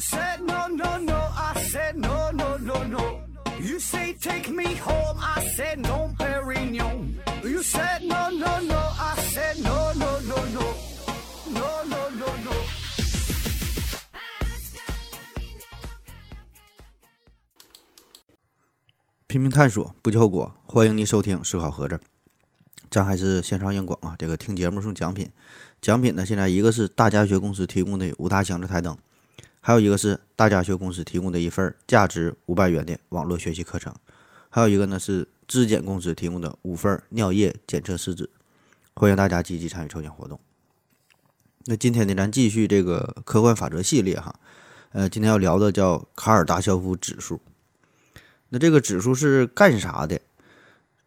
said no no no, I said no no no no. You say take me home, I said no, Perignon. You said no no no, I said no no no no, no no no no. 拼命探索，不计后果。欢迎您收听《思考盒子》，咱还是线上硬广啊！这个听节目送奖品，奖品呢，现在一个是大家学公司提供的五大强制台灯，还有一个是大家学公司提供的一份价值五百元的网络学习课程，还有一个呢是质检公司提供的五份尿液检测试纸。欢迎大家积极参与抽奖活动。那今天呢，咱继续这个科幻法则系列哈，呃，今天要聊的叫卡尔达肖夫指数。那这个指数是干啥的？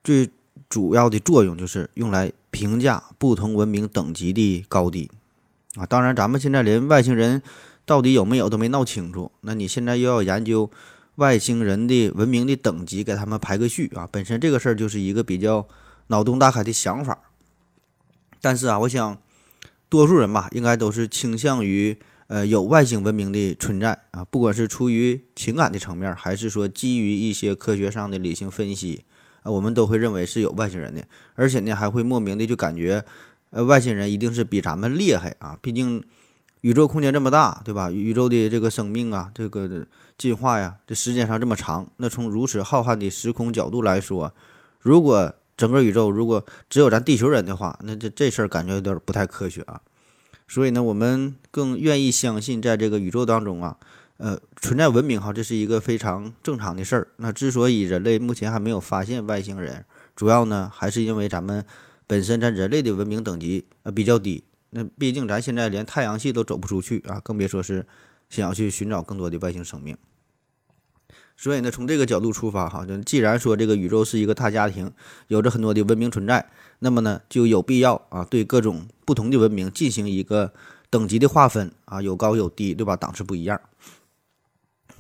最主要的作用就是用来评价不同文明等级的高低啊。当然，咱们现在连外星人到底有没有都没闹清楚。那你现在又要研究外星人的文明的等级，给他们排个序啊，本身这个事儿就是一个比较脑洞大开的想法。但是啊，我想多数人吧，应该都是倾向于。呃，有外星文明的存在啊，不管是出于情感的层面，还是说基于一些科学上的理性分析啊，我们都会认为是有外星人的，而且呢，还会莫名的就感觉，呃，外星人一定是比咱们厉害啊，毕竟宇宙空间这么大，对吧？宇宙的这个生命啊，这个进化呀，这时间上这么长，那从如此浩瀚的时空角度来说，如果整个宇宙如果只有咱地球人的话，那这这事儿感觉有点不太科学啊。所以呢，我们更愿意相信，在这个宇宙当中啊，呃，存在文明哈，这是一个非常正常的事儿。那之所以人类目前还没有发现外星人，主要呢还是因为咱们本身咱人类的文明等级呃比较低。那毕竟咱现在连太阳系都走不出去啊，更别说是想要去寻找更多的外星生命。所以呢，从这个角度出发哈，就既然说这个宇宙是一个大家庭，有着很多的文明存在。那么呢，就有必要啊，对各种不同的文明进行一个等级的划分啊，有高有低，对吧？档次不一样。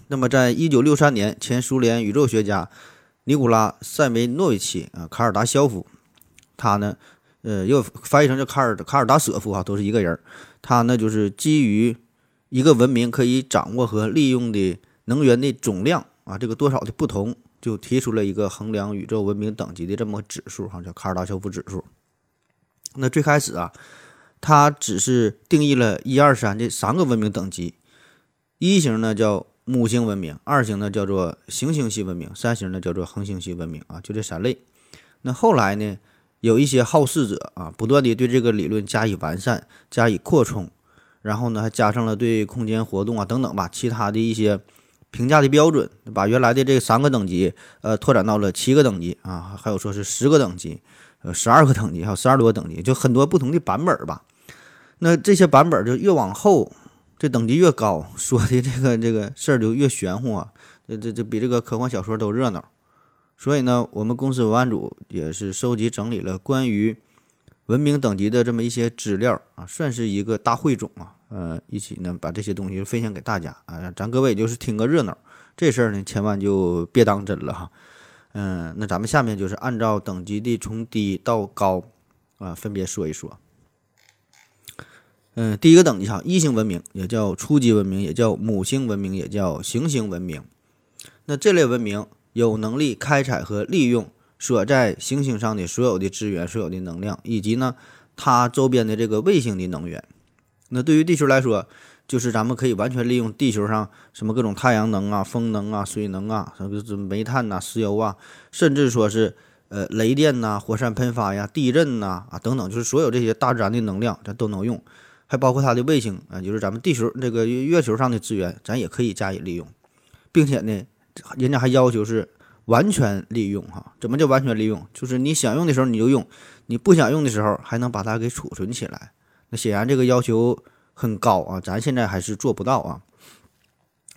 那么，在一九六三年，前苏联宇宙学家尼古拉塞维诺维奇啊，卡尔达肖夫，他呢，呃，又翻译成叫卡尔卡尔达舍夫哈，都是一个人。他呢，就是基于一个文明可以掌握和利用的能源的总量啊，这个多少的不同。就提出了一个衡量宇宙文明等级的这么个指数，哈，叫卡尔达肖夫指数。那最开始啊，他只是定义了一二三这三个文明等级，一型呢叫母星文明，二型呢叫做行星系文明，三型呢叫做恒星系文明啊，就这三类。那后来呢，有一些好事者啊，不断的对这个理论加以完善、加以扩充，然后呢，还加上了对空间活动啊等等吧，其他的一些。评价的标准，把原来的这三个等级，呃，拓展到了七个等级啊，还有说是十个等级，呃，十二个等级，还有十二多个等级，就很多不同的版本吧。那这些版本就越往后，这等级越高，说的这个这个事儿就越玄乎啊，这这这比这个科幻小说都热闹。所以呢，我们公司文案组也是收集整理了关于文明等级的这么一些资料啊，算是一个大汇总啊。呃，一起呢把这些东西分享给大家啊，咱各位就是听个热闹，这事儿呢千万就别当真了哈。嗯，那咱们下面就是按照等级的从低到高啊，分别说一说。嗯，第一个等级哈，一星文明也叫初级文明，也叫母星文明，也叫行星文明。那这类文明有能力开采和利用所在行星上的所有的资源、所有的能量，以及呢它周边的这个卫星的能源。那对于地球来说，就是咱们可以完全利用地球上什么各种太阳能啊、风能啊、水能啊，什么煤炭呐、石油啊，甚至说是呃雷电呐、火山喷发呀、地震呐啊等等，就是所有这些大自然的能量，咱都能用，还包括它的卫星啊，就是咱们地球这个月球上的资源，咱也可以加以利用，并且呢，人家还要求是完全利用哈。怎么叫完全利用？就是你想用的时候你就用，你不想用的时候还能把它给储存起来。那显然这个要求很高啊，咱现在还是做不到啊。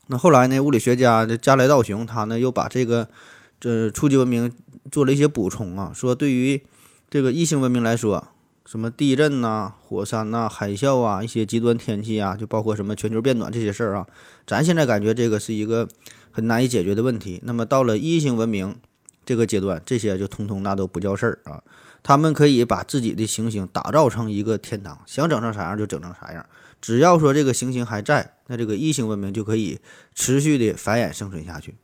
那后来呢，物理学家加莱道雄他呢又把这个这初级文明做了一些补充啊，说对于这个异星文明来说，什么地震呐、火山呐、海啸啊、一些极端天气啊，就包括什么全球变暖这些事儿啊，咱现在感觉这个是一个很难以解决的问题。那么到了一星文明，这个阶段，这些就通通那都不叫事儿啊。他们可以把自己的行星打造成一个天堂，想整成啥样就整成啥样。只要说这个行星还在，那这个一星文明就可以持续的繁衍生存下去。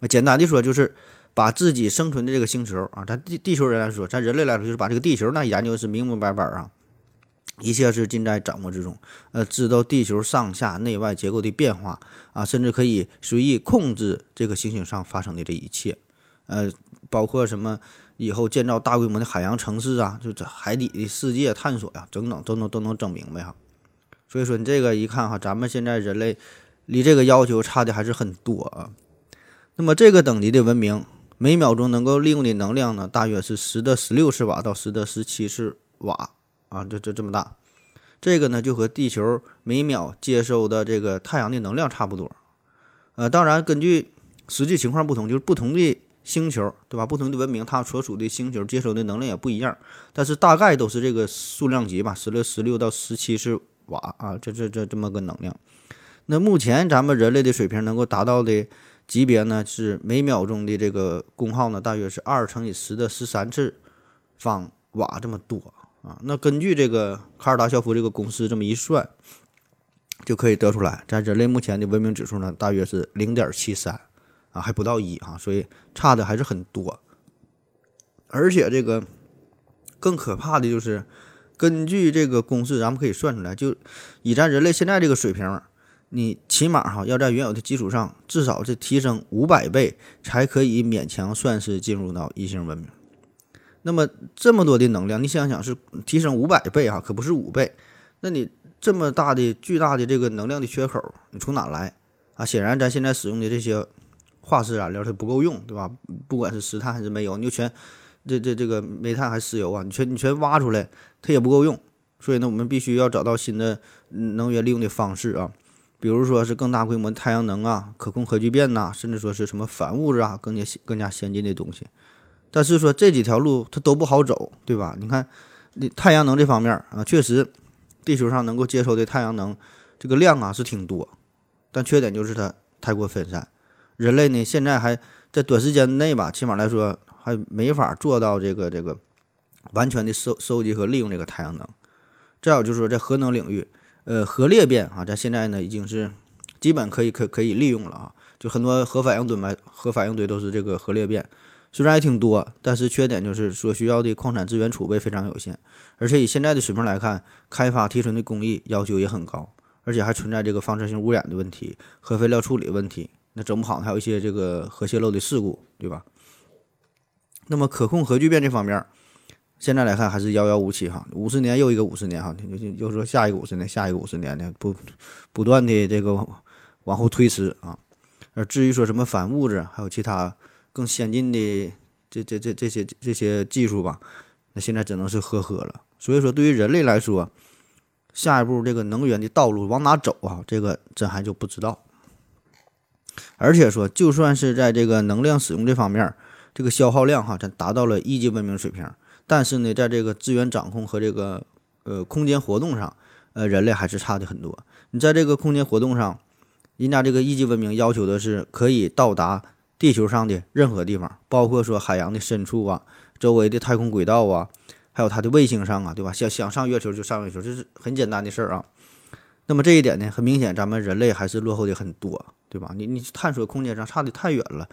那简单的说，就是把自己生存的这个星球啊，咱地地球人来说，咱人类来说，就是把这个地球那研究是明明白白啊，一切是尽在掌握之中。呃，知道地球上下内外结构的变化啊，甚至可以随意控制这个行星上发生的这一切。呃，包括什么？以后建造大规模的海洋城市啊，就这海底的世界探索呀，等等都能都能整明白哈。所以说你这个一看哈，咱们现在人类离这个要求差的还是很多啊。那么这个等级的文明，每秒钟能够利用的能量呢，大约是十的十六次瓦到十的十七次瓦啊，这这这么大。这个呢就和地球每秒接收的这个太阳的能量差不多。呃，当然根据实际情况不同，就是不同的。星球对吧？不同的文明，它所属的星球接收的能量也不一样，但是大概都是这个数量级吧，十六、十六到十七是瓦啊，这这这这么个能量。那目前咱们人类的水平能够达到的级别呢，是每秒钟的这个功耗呢，大约是二乘以十的十三次方瓦这么多啊。那根据这个卡尔达肖夫这个公式这么一算，就可以得出来，咱人类目前的文明指数呢，大约是零点七三。啊，还不到一哈，所以差的还是很多。而且这个更可怕的就是，根据这个公式，咱们可以算出来，就以咱人类现在这个水平，你起码哈要在原有的基础上，至少是提升五百倍，才可以勉强算是进入到异星文明。那么这么多的能量，你想想是提升五百倍哈，可不是五倍。那你这么大的巨大的这个能量的缺口，你从哪来啊？显然咱现在使用的这些。化石燃料它不够用，对吧？不管是石炭还是煤油，你就全这这这个煤炭还是石油啊，你全你全挖出来，它也不够用。所以呢，我们必须要找到新的能源利用的方式啊，比如说是更大规模太阳能啊，可控核聚变呐，甚至说是什么反物质啊，更加更加先进的东西。但是说这几条路它都不好走，对吧？你看，你太阳能这方面啊，确实地球上能够接收的太阳能这个量啊是挺多，但缺点就是它太过分散。人类呢，现在还在短时间内吧，起码来说还没法做到这个这个完全的收收集和利用这个太阳能。再有就是说，在核能领域，呃，核裂变啊，在现在呢已经是基本可以可可以利用了啊。就很多核反应堆嘛，核反应堆都是这个核裂变，虽然也挺多，但是缺点就是所需要的矿产资源储备非常有限，而且以现在的水平来看，开发提纯的工艺要求也很高，而且还存在这个放射性污染的问题、核废料处理问题。那整不好还有一些这个核泄漏的事故，对吧？那么可控核聚变这方面，现在来看还是遥遥无期哈。五十年又一个五十年哈，又又说下一个五十年，下一个五十年的不不断的这个往后推迟啊。而至于说什么反物质，还有其他更先进的这这这这些这些技术吧，那现在只能是呵呵了。所以说，对于人类来说，下一步这个能源的道路往哪走啊？这个真还就不知道。而且说，就算是在这个能量使用这方面，这个消耗量哈，咱达到了一级文明水平，但是呢，在这个资源掌控和这个呃空间活动上，呃，人类还是差的很多。你在这个空间活动上，人家这个一级文明要求的是可以到达地球上的任何地方，包括说海洋的深处啊，周围的太空轨道啊，还有它的卫星上啊，对吧？想想上月球就上月球，这是很简单的事儿啊。那么这一点呢，很明显，咱们人类还是落后的很多。对吧？你你探索空间上差的太远了，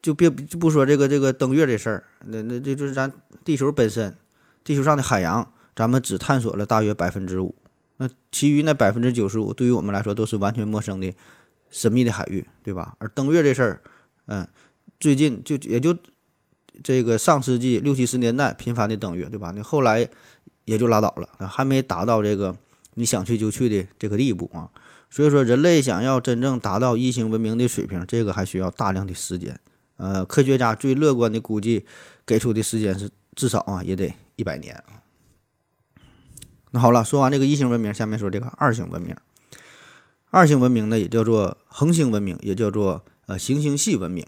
就别就不说这个这个登月这事儿，那那这就是咱地球本身，地球上的海洋，咱们只探索了大约百分之五，那其余那百分之九十五，对于我们来说都是完全陌生的神秘的海域，对吧？而登月这事儿，嗯，最近就也就这个上世纪六七十年代频繁的登月，对吧？那后来也就拉倒了，还没达到这个你想去就去的这个地步啊。所以说，人类想要真正达到一星文明的水平，这个还需要大量的时间。呃，科学家最乐观的估计给出的时间是至少啊，也得一百年。那好了，说完这个一星文明，下面说这个二星文明。二星文明呢，也叫做恒星文明，也叫做呃行星系文明。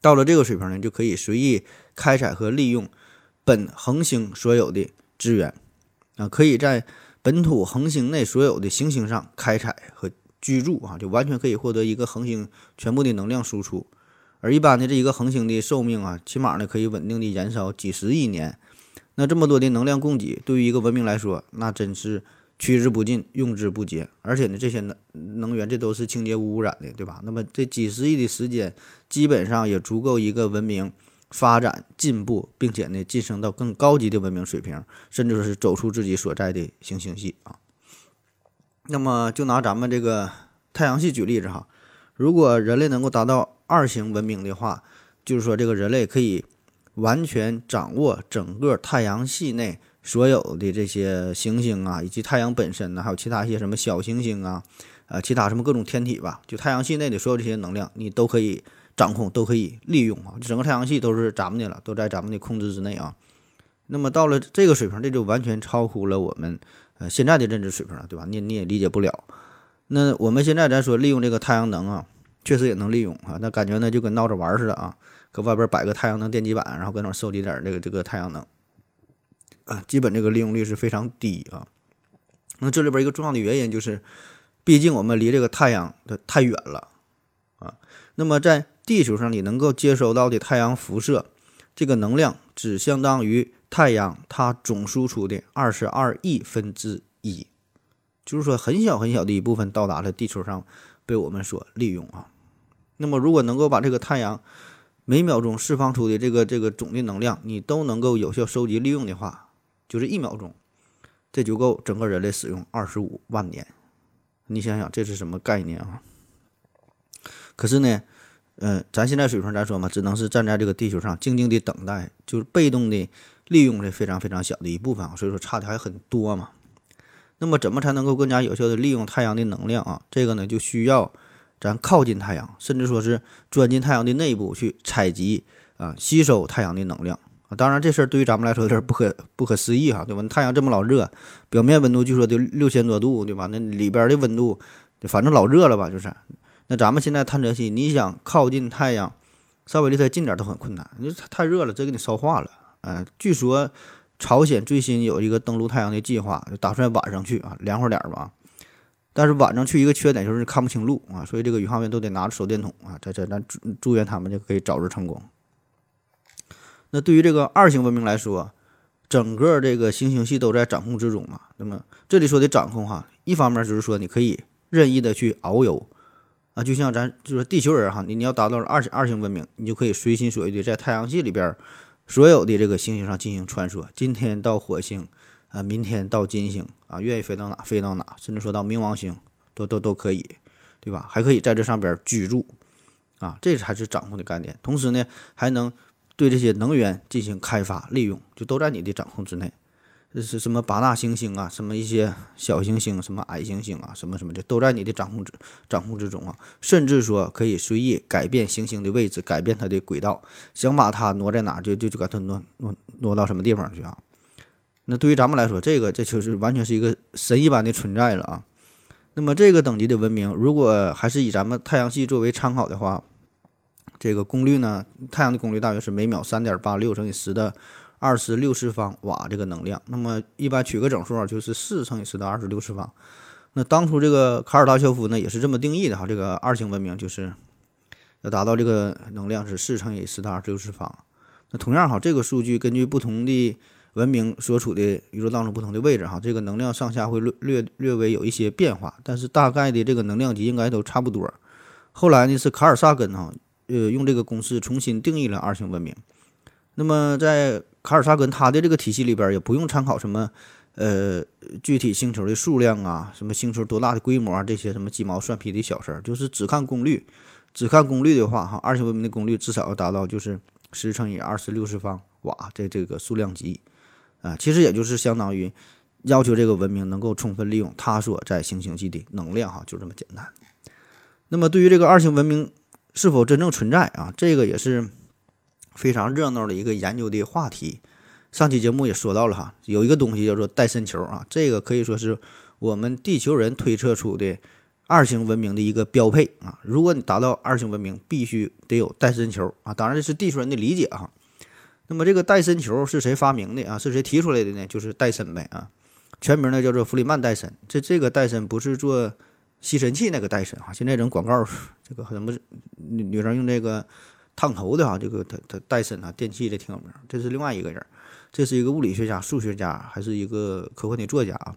到了这个水平呢，就可以随意开采和利用本恒星所有的资源啊，可以在。本土恒星内所有的行星上开采和居住啊，就完全可以获得一个恒星全部的能量输出，而一般的这一个恒星的寿命啊，起码呢可以稳定的燃烧几十亿年。那这么多的能量供给，对于一个文明来说，那真是取之不尽、用之不竭。而且呢，这些能能源这都是清洁无污染的，对吧？那么这几十亿的时间，基本上也足够一个文明发展进步，并且呢晋升到更高级的文明水平，甚至说是走出自己所在的行星系啊。那么就拿咱们这个太阳系举例子哈，如果人类能够达到二型文明的话，就是说这个人类可以。完全掌握整个太阳系内所有的这些行星啊，以及太阳本身呢，还有其他一些什么小行星啊，呃，其他什么各种天体吧，就太阳系内的所有这些能量，你都可以掌控，都可以利用啊。整个太阳系都是咱们的了，都在咱们的控制之内啊。那么到了这个水平，这就完全超乎了我们呃现在的认知水平了，对吧？你你也理解不了。那我们现在咱说利用这个太阳能啊，确实也能利用啊，那感觉呢就跟闹着玩似的啊。搁外边摆个太阳能电极板，然后搁那收集点这个这个太阳能，啊，基本这个利用率是非常低啊。那这里边一个重要的原因就是，毕竟我们离这个太阳的太远了啊。那么在地球上，你能够接收到的太阳辐射，这个能量只相当于太阳它总输出的二十二亿分之一，就是说很小很小的一部分到达了地球上，被我们所利用啊。那么如果能够把这个太阳，每秒钟释放出的这个这个总的能量，你都能够有效收集利用的话，就是一秒钟，这就够整个人类使用二十五万年。你想想这是什么概念啊？可是呢，嗯，咱现在水平咱说嘛，只能是站在这个地球上静静的等待，就是被动的利用这非常非常小的一部分啊，所以说差的还很多嘛。那么怎么才能够更加有效的利用太阳的能量啊？这个呢就需要。咱靠近太阳，甚至说是钻进太阳的内部去采集啊，吸收太阳的能量啊。当然，这事儿对于咱们来说有点不可不可思议哈，对吧？太阳这么老热，表面温度据说得六千多度，对吧？那里边的温度，反正老热了吧？就是。那咱们现在探测器，你想靠近太阳，稍微离它近点都很困难，你太热了，这给你烧化了。嗯，据说朝鲜最新有一个登陆太阳的计划，就打算晚上去啊，凉快点儿吧。但是晚上去一个缺点就是看不清路啊，所以这个宇航员都得拿着手电筒啊，在这咱祝祝愿他们就可以早日成功。那对于这个二型文明来说，整个这个行星系都在掌控之中嘛。那么这里说的掌控哈，一方面就是说你可以任意的去遨游啊，就像咱就是地球人哈，你你要达到了二二型文明，你就可以随心所欲的在太阳系里边所有的这个行星上进行穿梭，今天到火星。啊，明天到金星啊，愿意飞到哪飞到哪，甚至说到冥王星，都都都可以，对吧？还可以在这上边居住，啊，这才是掌控的概念。同时呢，还能对这些能源进行开发利用，就都在你的掌控之内。这是什么八大行星啊，什么一些小行星，什么矮行星啊，什么什么的，都在你的掌控之掌控之中啊。甚至说可以随意改变行星的位置，改变它的轨道，想把它挪在哪，就就就把它挪挪挪到什么地方去啊。那对于咱们来说，这个这就是完全是一个神一般的存在了啊。那么这个等级的文明，如果还是以咱们太阳系作为参考的话，这个功率呢，太阳的功率大约是每秒三点八六乘以十的二十六次方瓦这个能量。那么一般取个整数啊就是四乘以十的二十六次方。那当初这个卡尔达肖夫呢也是这么定义的哈，这个二型文明就是要达到这个能量是四乘以十的二十六次方。那同样哈，这个数据根据不同的。文明所处的宇宙当中不同的位置，哈，这个能量上下会略略略微有一些变化，但是大概的这个能量级应该都差不多。后来呢，是卡尔萨根哈，呃，用这个公式重新定义了二型文明。那么在卡尔萨根他的这个体系里边，也不用参考什么呃具体星球的数量啊，什么星球多大的规模啊，这些什么鸡毛蒜皮的小事儿，就是只看功率。只看功率的话，哈，二型文明的功率至少要达到就是十乘以二十六次方瓦这这个数量级。啊，其实也就是相当于要求这个文明能够充分利用它所在行星系的能量，哈，就这么简单。那么对于这个二型文明是否真正存在啊，这个也是非常热闹的一个研究的话题。上期节目也说到了哈，有一个东西叫做戴森球啊，这个可以说是我们地球人推测出的二型文明的一个标配啊。如果你达到二型文明，必须得有戴森球啊。当然这是地球人的理解哈。那么这个戴森球是谁发明的啊？是谁提出来的呢？就是戴森呗啊，全名呢叫做弗里曼戴森。这这个戴森不是做吸尘器那个戴森啊。现在这种广告，这个什么女女生用这个烫头的哈，这个他他戴森啊，电器的挺有名。这是另外一个人，这是一个物理学家、数学家，还是一个科幻的作家啊。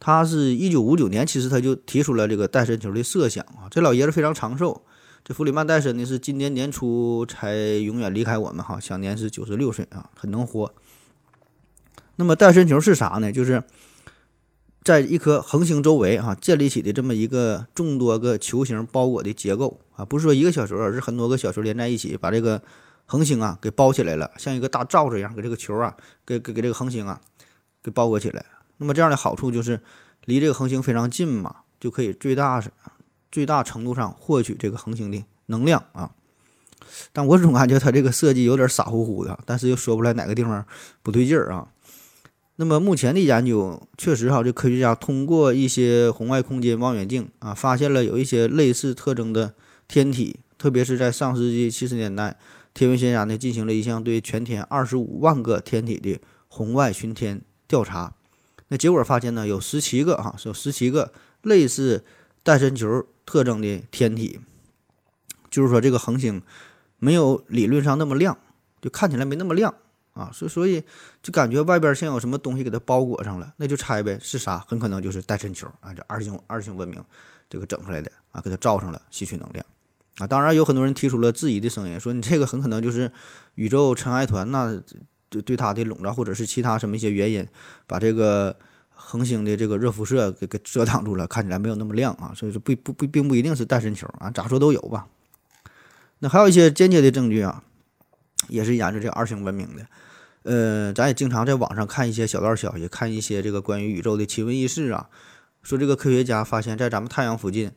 他是一九五九年，其实他就提出了这个戴森球的设想啊。这老爷子非常长寿，这弗里曼戴森呢是今年年初才永远离开我们哈，享年是九十六岁啊，很能活。那么戴森球是啥呢？就是在一颗恒星周围啊建立起的这么一个众多个球形包裹的结构啊，不是说一个小球，而是很多个小球连在一起，把这个恒星啊给包起来了，像一个大罩子一样，给这个球啊给给给这个恒星啊给包裹起来。那么这样的好处就是离这个恒星非常近嘛，就可以最大最大程度上获取这个恒星的能量啊。但我总感觉它这个设计有点傻乎乎的，但是又说不来哪个地方不对劲儿啊。那么目前的研究确实哈，这科学家通过一些红外空间望远镜啊，发现了有一些类似特征的天体，特别是在上世纪七十年代，天文学家呢进行了一项对全天二十五万个天体的红外巡天调查。那结果发现呢，有十七个哈，有十七个类似戴森球特征的天体，就是说这个恒星没有理论上那么亮，就看起来没那么亮啊，所所以就感觉外边像有什么东西给它包裹上了，那就猜呗是啥？很可能就是带身球啊，这二星二星文明这个整出来的啊，给它罩上了，吸取能量啊。当然有很多人提出了质疑的声音，说你这个很可能就是宇宙尘埃团那。对对它的笼罩，或者是其他什么一些原因，把这个恒星的这个热辐射给给遮挡住了，看起来没有那么亮啊。所以说不不不，并不一定是带身球啊，咋说都有吧。那还有一些间接的证据啊，也是研究这二星文明的。呃，咱也经常在网上看一些小道消息，看一些这个关于宇宙的奇闻异事啊，说这个科学家发现，在咱们太阳附近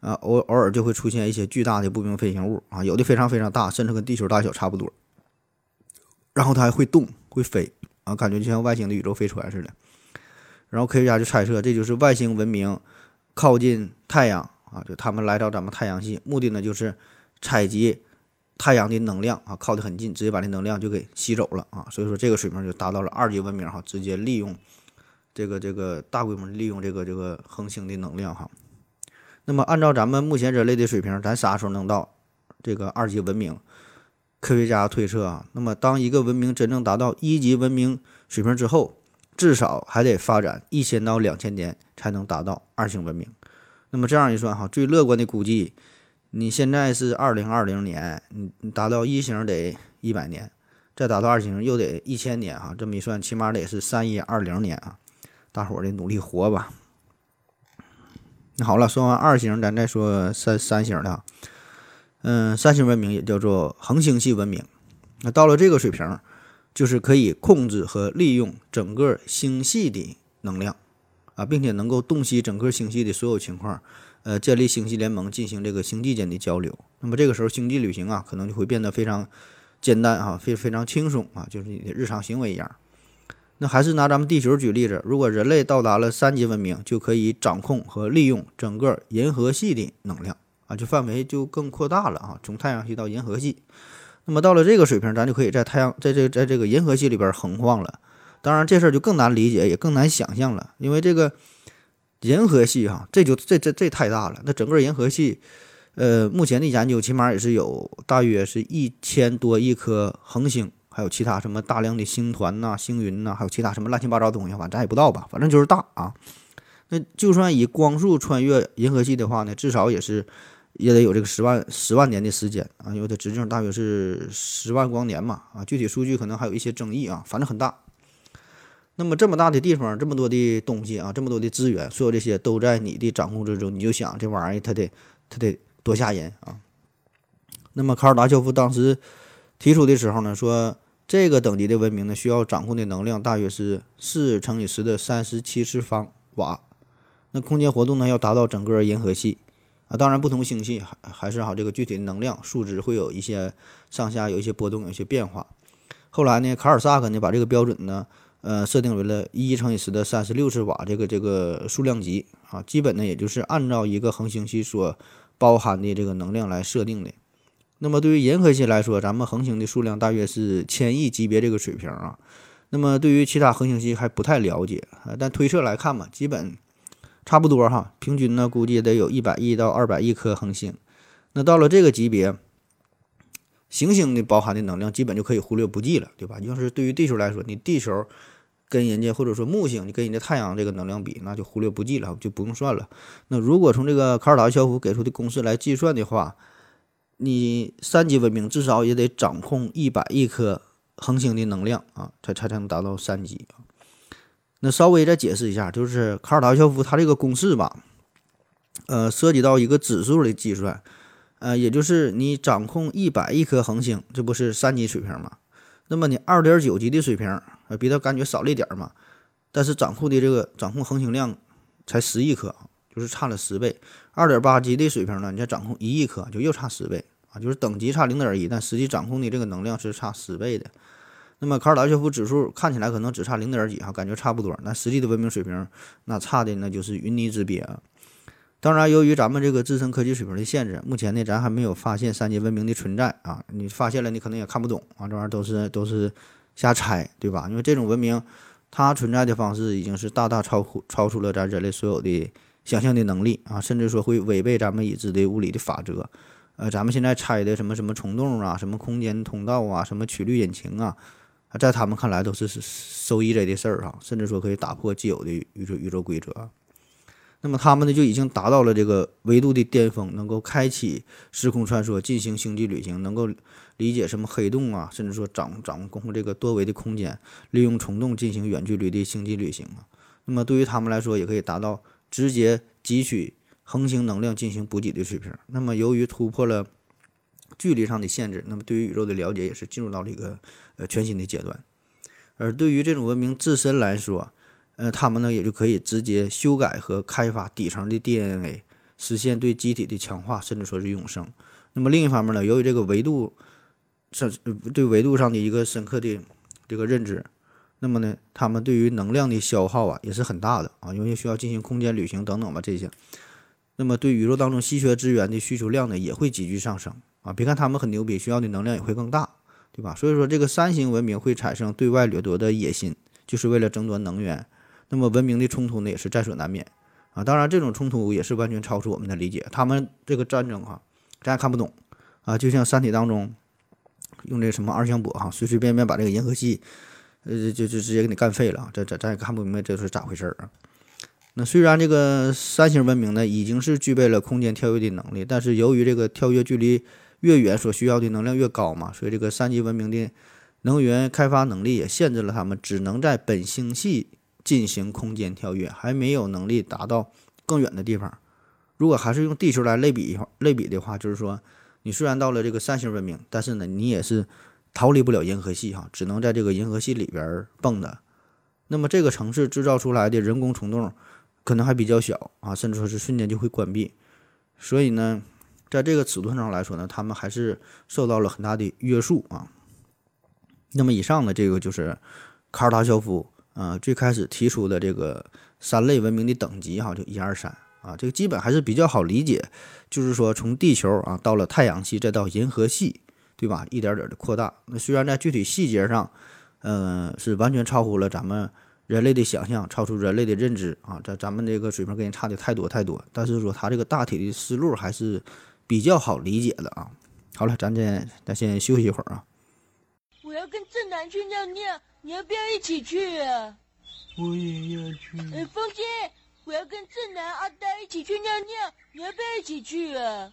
啊，偶偶尔就会出现一些巨大的不明飞行物啊，有的非常非常大，甚至跟地球大小差不多。然后它还会动，会飞啊，感觉就像外星的宇宙飞船似的。然后科学家就猜测，这就是外星文明靠近太阳啊，就他们来到咱们太阳系，目的呢就是采集太阳的能量啊，靠得很近，直接把这能量就给吸走了啊。所以说这个水平就达到了二级文明哈，直接利用这个这个大规模利用这个这个恒星的能量哈。那么按照咱们目前人类的水平，咱啥时候能到这个二级文明？科学家推测啊，那么当一个文明真正达到一级文明水平之后，至少还得发展一千到两千年才能达到二星文明。那么这样一算哈，最乐观的估计，你现在是二零二零年，你达到一星得一百年，再达到二星又得一千年哈。这么一算，起码得是三一二零年啊。大伙儿得努力活吧。那好了，说完二星，咱再说三三星的。嗯，三星文明也叫做恒星系文明。那到了这个水平，就是可以控制和利用整个星系的能量啊，并且能够洞悉整个星系的所有情况，呃，建立星系联盟，进行这个星际间的交流。那么这个时候，星际旅行啊，可能就会变得非常简单啊，非非常轻松啊，就是你的日常行为一样。那还是拿咱们地球举例子，如果人类到达了三级文明，就可以掌控和利用整个银河系的能量。啊，就范围就更扩大了啊，从太阳系到银河系。那么到了这个水平，咱就可以在太阳在这在这个银河系里边横晃了。当然，这事儿就更难理解，也更难想象了，因为这个银河系哈，这就这这这太大了。那整个银河系，呃，目前的研究起码也是有大约是一千多亿颗恒星，还有其他什么大量的星团呐、星云呐，还有其他什么乱七八糟的东西，反正咱也不知道吧，反正就是大啊。那就算以光速穿越银河系的话呢，至少也是。也得有这个十万十万年的时间啊，因为它直径大约是十万光年嘛啊，具体数据可能还有一些争议啊，反正很大。那么这么大的地方，这么多的东西啊，这么多的资源，所有这些都在你的掌控之中，你就想这玩意儿它得它得多吓人啊。那么卡尔达肖夫当时提出的时候呢，说这个等级的文明呢，需要掌控的能量大约是四乘以十的三十七次方瓦，那空间活动呢要达到整个银河系。啊，当然，不同星系还还是哈这个具体的能量数值会有一些上下有一些波动，有一些变化。后来呢，卡尔萨克呢把这个标准呢，呃，设定为了一乘以十的三十六次瓦这个这个数量级啊，基本呢也就是按照一个恒星系所包含的这个能量来设定的。那么对于银河系来说，咱们恒星的数量大约是千亿级别这个水平啊。那么对于其他恒星系还不太了解啊，但推测来看嘛，基本。差不多哈，平均呢估计得有一百亿到二百亿颗恒星。那到了这个级别，行星的包含的能量基本就可以忽略不计了，对吧？要是对于地球来说，你地球跟人家或者说木星，你跟人家太阳这个能量比，那就忽略不计了，就不用算了。那如果从这个卡尔达肖夫给出的公式来计算的话，你三级文明至少也得掌控一百亿颗恒星的能量啊，才才才能达到三级啊。那稍微再解释一下，就是卡尔达肖夫他这个公式吧，呃，涉及到一个指数的计算，呃，也就是你掌控一百亿颗恒星，这不是三级水平吗？那么你二点九级的水平，呃，比他感觉少了一点嘛，但是掌控的这个掌控恒星量才十亿颗，就是差了十倍。二点八级的水平呢，你再掌控一亿颗，就又差十倍啊，就是等级差零点一，但实际掌控的这个能量是差十倍的。那么卡尔达肖夫指数看起来可能只差零点几哈，感觉差不多。那实际的文明水平那差的那就是云泥之别啊。当然，由于咱们这个自身科技水平的限制，目前呢咱还没有发现三级文明的存在啊。你发现了，你可能也看不懂啊，这玩意儿都是都是瞎猜，对吧？因为这种文明它存在的方式已经是大大超乎超出了咱人类所有的想象的能力啊，甚至说会违背咱们已知的物理的法则。呃，咱们现在猜的什么什么虫洞啊，什么空间通道啊，什么曲率引擎啊。在他们看来都是是 so easy 的事儿哈，甚至说可以打破既有的宇宙宇宙规则。那么他们呢就已经达到了这个维度的巅峰，能够开启时空穿梭，进行星际旅行，能够理解什么黑洞啊，甚至说掌掌控这个多维的空间，利用虫洞进行远距离的星际旅行啊。那么对于他们来说，也可以达到直接汲取恒星能量进行补给的水平。那么由于突破了。距离上的限制，那么对于宇宙的了解也是进入到了一个呃全新的阶段。而对于这种文明自身来说，呃，他们呢也就可以直接修改和开发底层的 DNA，实现对机体的强化，甚至说是永生。那么另一方面呢，由于这个维度上对维度上的一个深刻的这个认知，那么呢，他们对于能量的消耗啊也是很大的啊，因为需要进行空间旅行等等吧这些。那么对宇宙当中稀缺资源的需求量呢也会急剧上升。啊，别看他们很牛逼，需要的能量也会更大，对吧？所以说，这个三星文明会产生对外掠夺的野心，就是为了争夺能源。那么，文明的冲突呢，也是在所难免啊。当然，这种冲突也是完全超出我们的理解。他们这个战争哈，咱也看不懂啊。就像《三体》当中用这什么二向箔哈，随随便便把这个银河系，呃，就就直接给你干废了。这这咱也看不明白这是咋回事儿啊。那虽然这个三星文明呢，已经是具备了空间跳跃的能力，但是由于这个跳跃距离。越远所需要的能量越高嘛，所以这个三级文明的能源开发能力也限制了他们，只能在本星系进行空间跳跃，还没有能力达到更远的地方。如果还是用地球来类比一类比的话，就是说，你虽然到了这个三星文明，但是呢，你也是逃离不了银河系哈，只能在这个银河系里边蹦跶。那么这个城市制造出来的人工虫洞可能还比较小啊，甚至说是瞬间就会关闭。所以呢。在这个尺度上来说呢，他们还是受到了很大的约束啊。那么以上的这个就是卡尔达肖夫啊最开始提出的这个三类文明的等级哈，就一二三啊，这个基本还是比较好理解。就是说从地球啊到了太阳系，再到银河系，对吧？一点点的扩大。那虽然在具体细节上，嗯，是完全超乎了咱们人类的想象，超出人类的认知啊，在咱们这个水平跟人差的太多太多。但是说他这个大体的思路还是。比较好理解的啊，好了，咱先咱先休息一会儿啊。我要跟正南去尿尿，你要不要一起去啊？我也要去。哎，风姐，我要跟正南、阿呆一起去尿尿，你要不要一起去啊？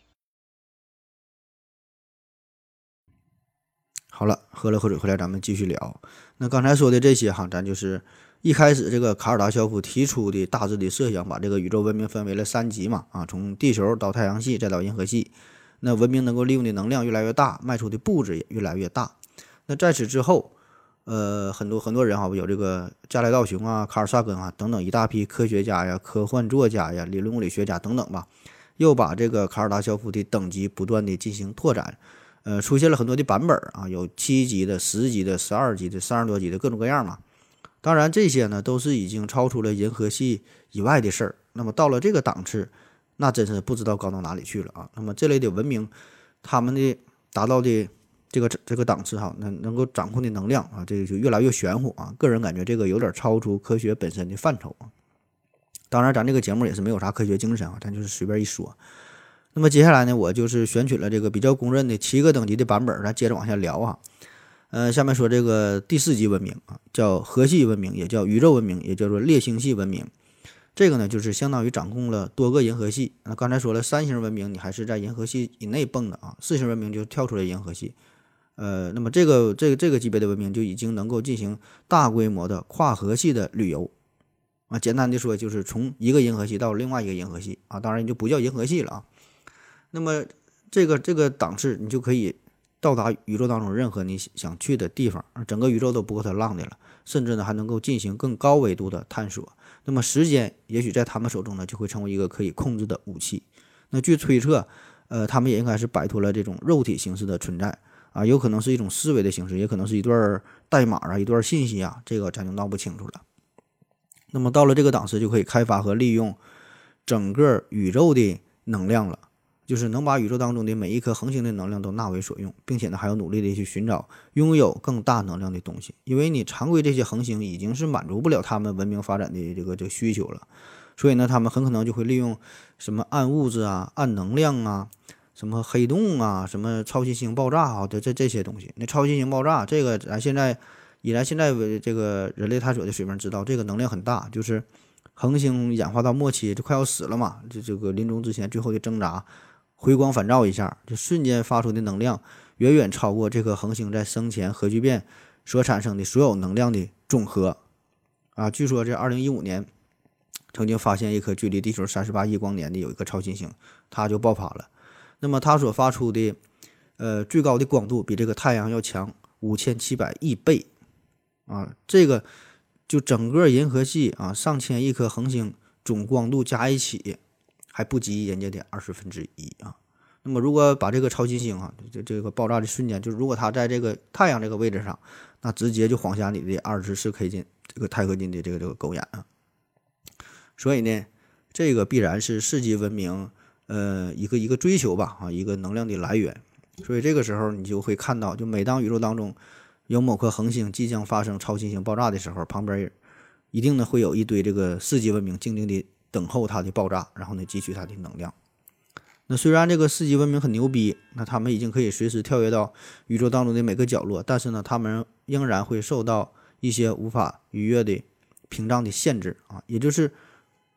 好了，喝了口水回来，咱们继续聊。那刚才说的这些哈，咱就是。一开始，这个卡尔达肖夫提出的大致的设想，把这个宇宙文明分为了三级嘛，啊，从地球到太阳系，再到银河系，那文明能够利用的能量越来越大，迈出的步子也越来越大。那在此之后，呃，很多很多人哈，有这个加莱道雄啊、卡尔萨根啊等等一大批科学家呀、科幻作家呀、理论物理学家等等吧，又把这个卡尔达肖夫的等级不断的进行拓展，呃，出现了很多的版本啊，有七级的、十级的、十二级的、三十多级的各种各样嘛。当然，这些呢都是已经超出了银河系以外的事儿。那么到了这个档次，那真是不知道高到哪里去了啊！那么这类的文明，他们的达到的这个这个档次哈，能能够掌控的能量啊，这个就越来越玄乎啊！个人感觉这个有点超出科学本身的范畴啊。当然，咱这个节目也是没有啥科学精神啊，咱就是随便一说。那么接下来呢，我就是选取了这个比较公认的七个等级的版本，咱接着往下聊啊。呃，下面说这个第四级文明啊，叫核系文明，也叫宇宙文明，也叫做猎星系文明。这个呢，就是相当于掌控了多个银河系。那刚才说了，三星文明你还是在银河系以内蹦的啊，四星文明就跳出来银河系。呃，那么这个这个这个级别的文明就已经能够进行大规模的跨河系的旅游啊。简单的说，就是从一个银河系到另外一个银河系啊，当然就不叫银河系了啊。那么这个这个档次，你就可以到达宇宙当中任何你想去的地方，整个宇宙都不够它浪的了，甚至呢还能够进行更高维度的探索。那么时间也许在他们手中呢，就会成为一个可以控制的武器。那据推测，呃，他们也应该是摆脱了这种肉体形式的存在啊，有可能是一种思维的形式，也可能是一段代码啊，一段信息啊，这个咱就闹不清楚了。那么到了这个档次，就可以开发和利用整个宇宙的能量了。就是能把宇宙当中的每一颗恒星的能量都纳为所用，并且呢还要努力的去寻找拥有更大能量的东西，因为你常规这些恒星已经是满足不了他们文明发展的这个这个需求了，所以呢他们很可能就会利用什么暗物质啊、暗能量啊、什么黑洞啊、什么超新星爆炸啊这这这些东西。那超新星爆炸这个咱现在以咱现在为这个人类探索的水平知道，这个能量很大，就是恒星演化到末期就快要死了嘛，这这个临终之前最后的挣扎。回光返照一下，就瞬间发出的能量远远超过这颗恒星在生前核聚变所产生的所有能量的总和。啊，据说这二零一五年曾经发现一颗距离地球三十八亿光年的有一个超新星，它就爆发了。那么它所发出的呃最高的光度比这个太阳要强五千七百亿倍。啊，这个就整个银河系啊上千亿颗恒星总光度加一起。还不及人家的二十分之一啊！那么，如果把这个超新星啊，这这个爆炸的瞬间，就是如果它在这个太阳这个位置上，那直接就晃瞎你的二十四 K 金这个钛合金的这个这个狗眼啊！所以呢，这个必然是世纪文明呃一个一个追求吧啊，一个能量的来源。所以这个时候你就会看到，就每当宇宙当中有某颗恒星即将发生超新星爆炸的时候，旁边一定呢会有一堆这个四级文明静静的。等候它的爆炸，然后呢汲取它的能量。那虽然这个四级文明很牛逼，那他们已经可以随时跳跃到宇宙当中的每个角落，但是呢，他们仍然会受到一些无法逾越的屏障的限制啊，也就是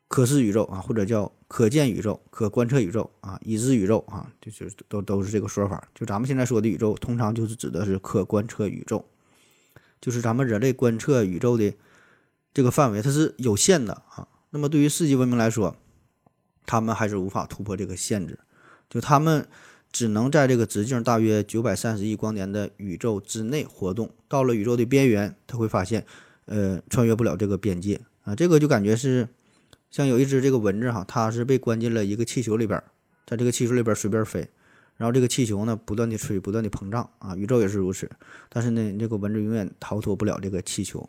可视宇宙啊，或者叫可见宇宙、可观测宇宙啊、已知宇宙啊，就是都都是这个说法。就咱们现在说的宇宙，通常就是指的是可观测宇宙，就是咱们人类观测宇宙的这个范围，它是有限的啊。那么对于四级文明来说，他们还是无法突破这个限制，就他们只能在这个直径大约九百三十亿光年的宇宙之内活动。到了宇宙的边缘，他会发现，呃，穿越不了这个边界啊。这个就感觉是像有一只这个蚊子哈，它是被关进了一个气球里边，在这个气球里边随便飞，然后这个气球呢不断的吹，不断的膨胀啊。宇宙也是如此，但是呢，这个蚊子永远逃脱不了这个气球。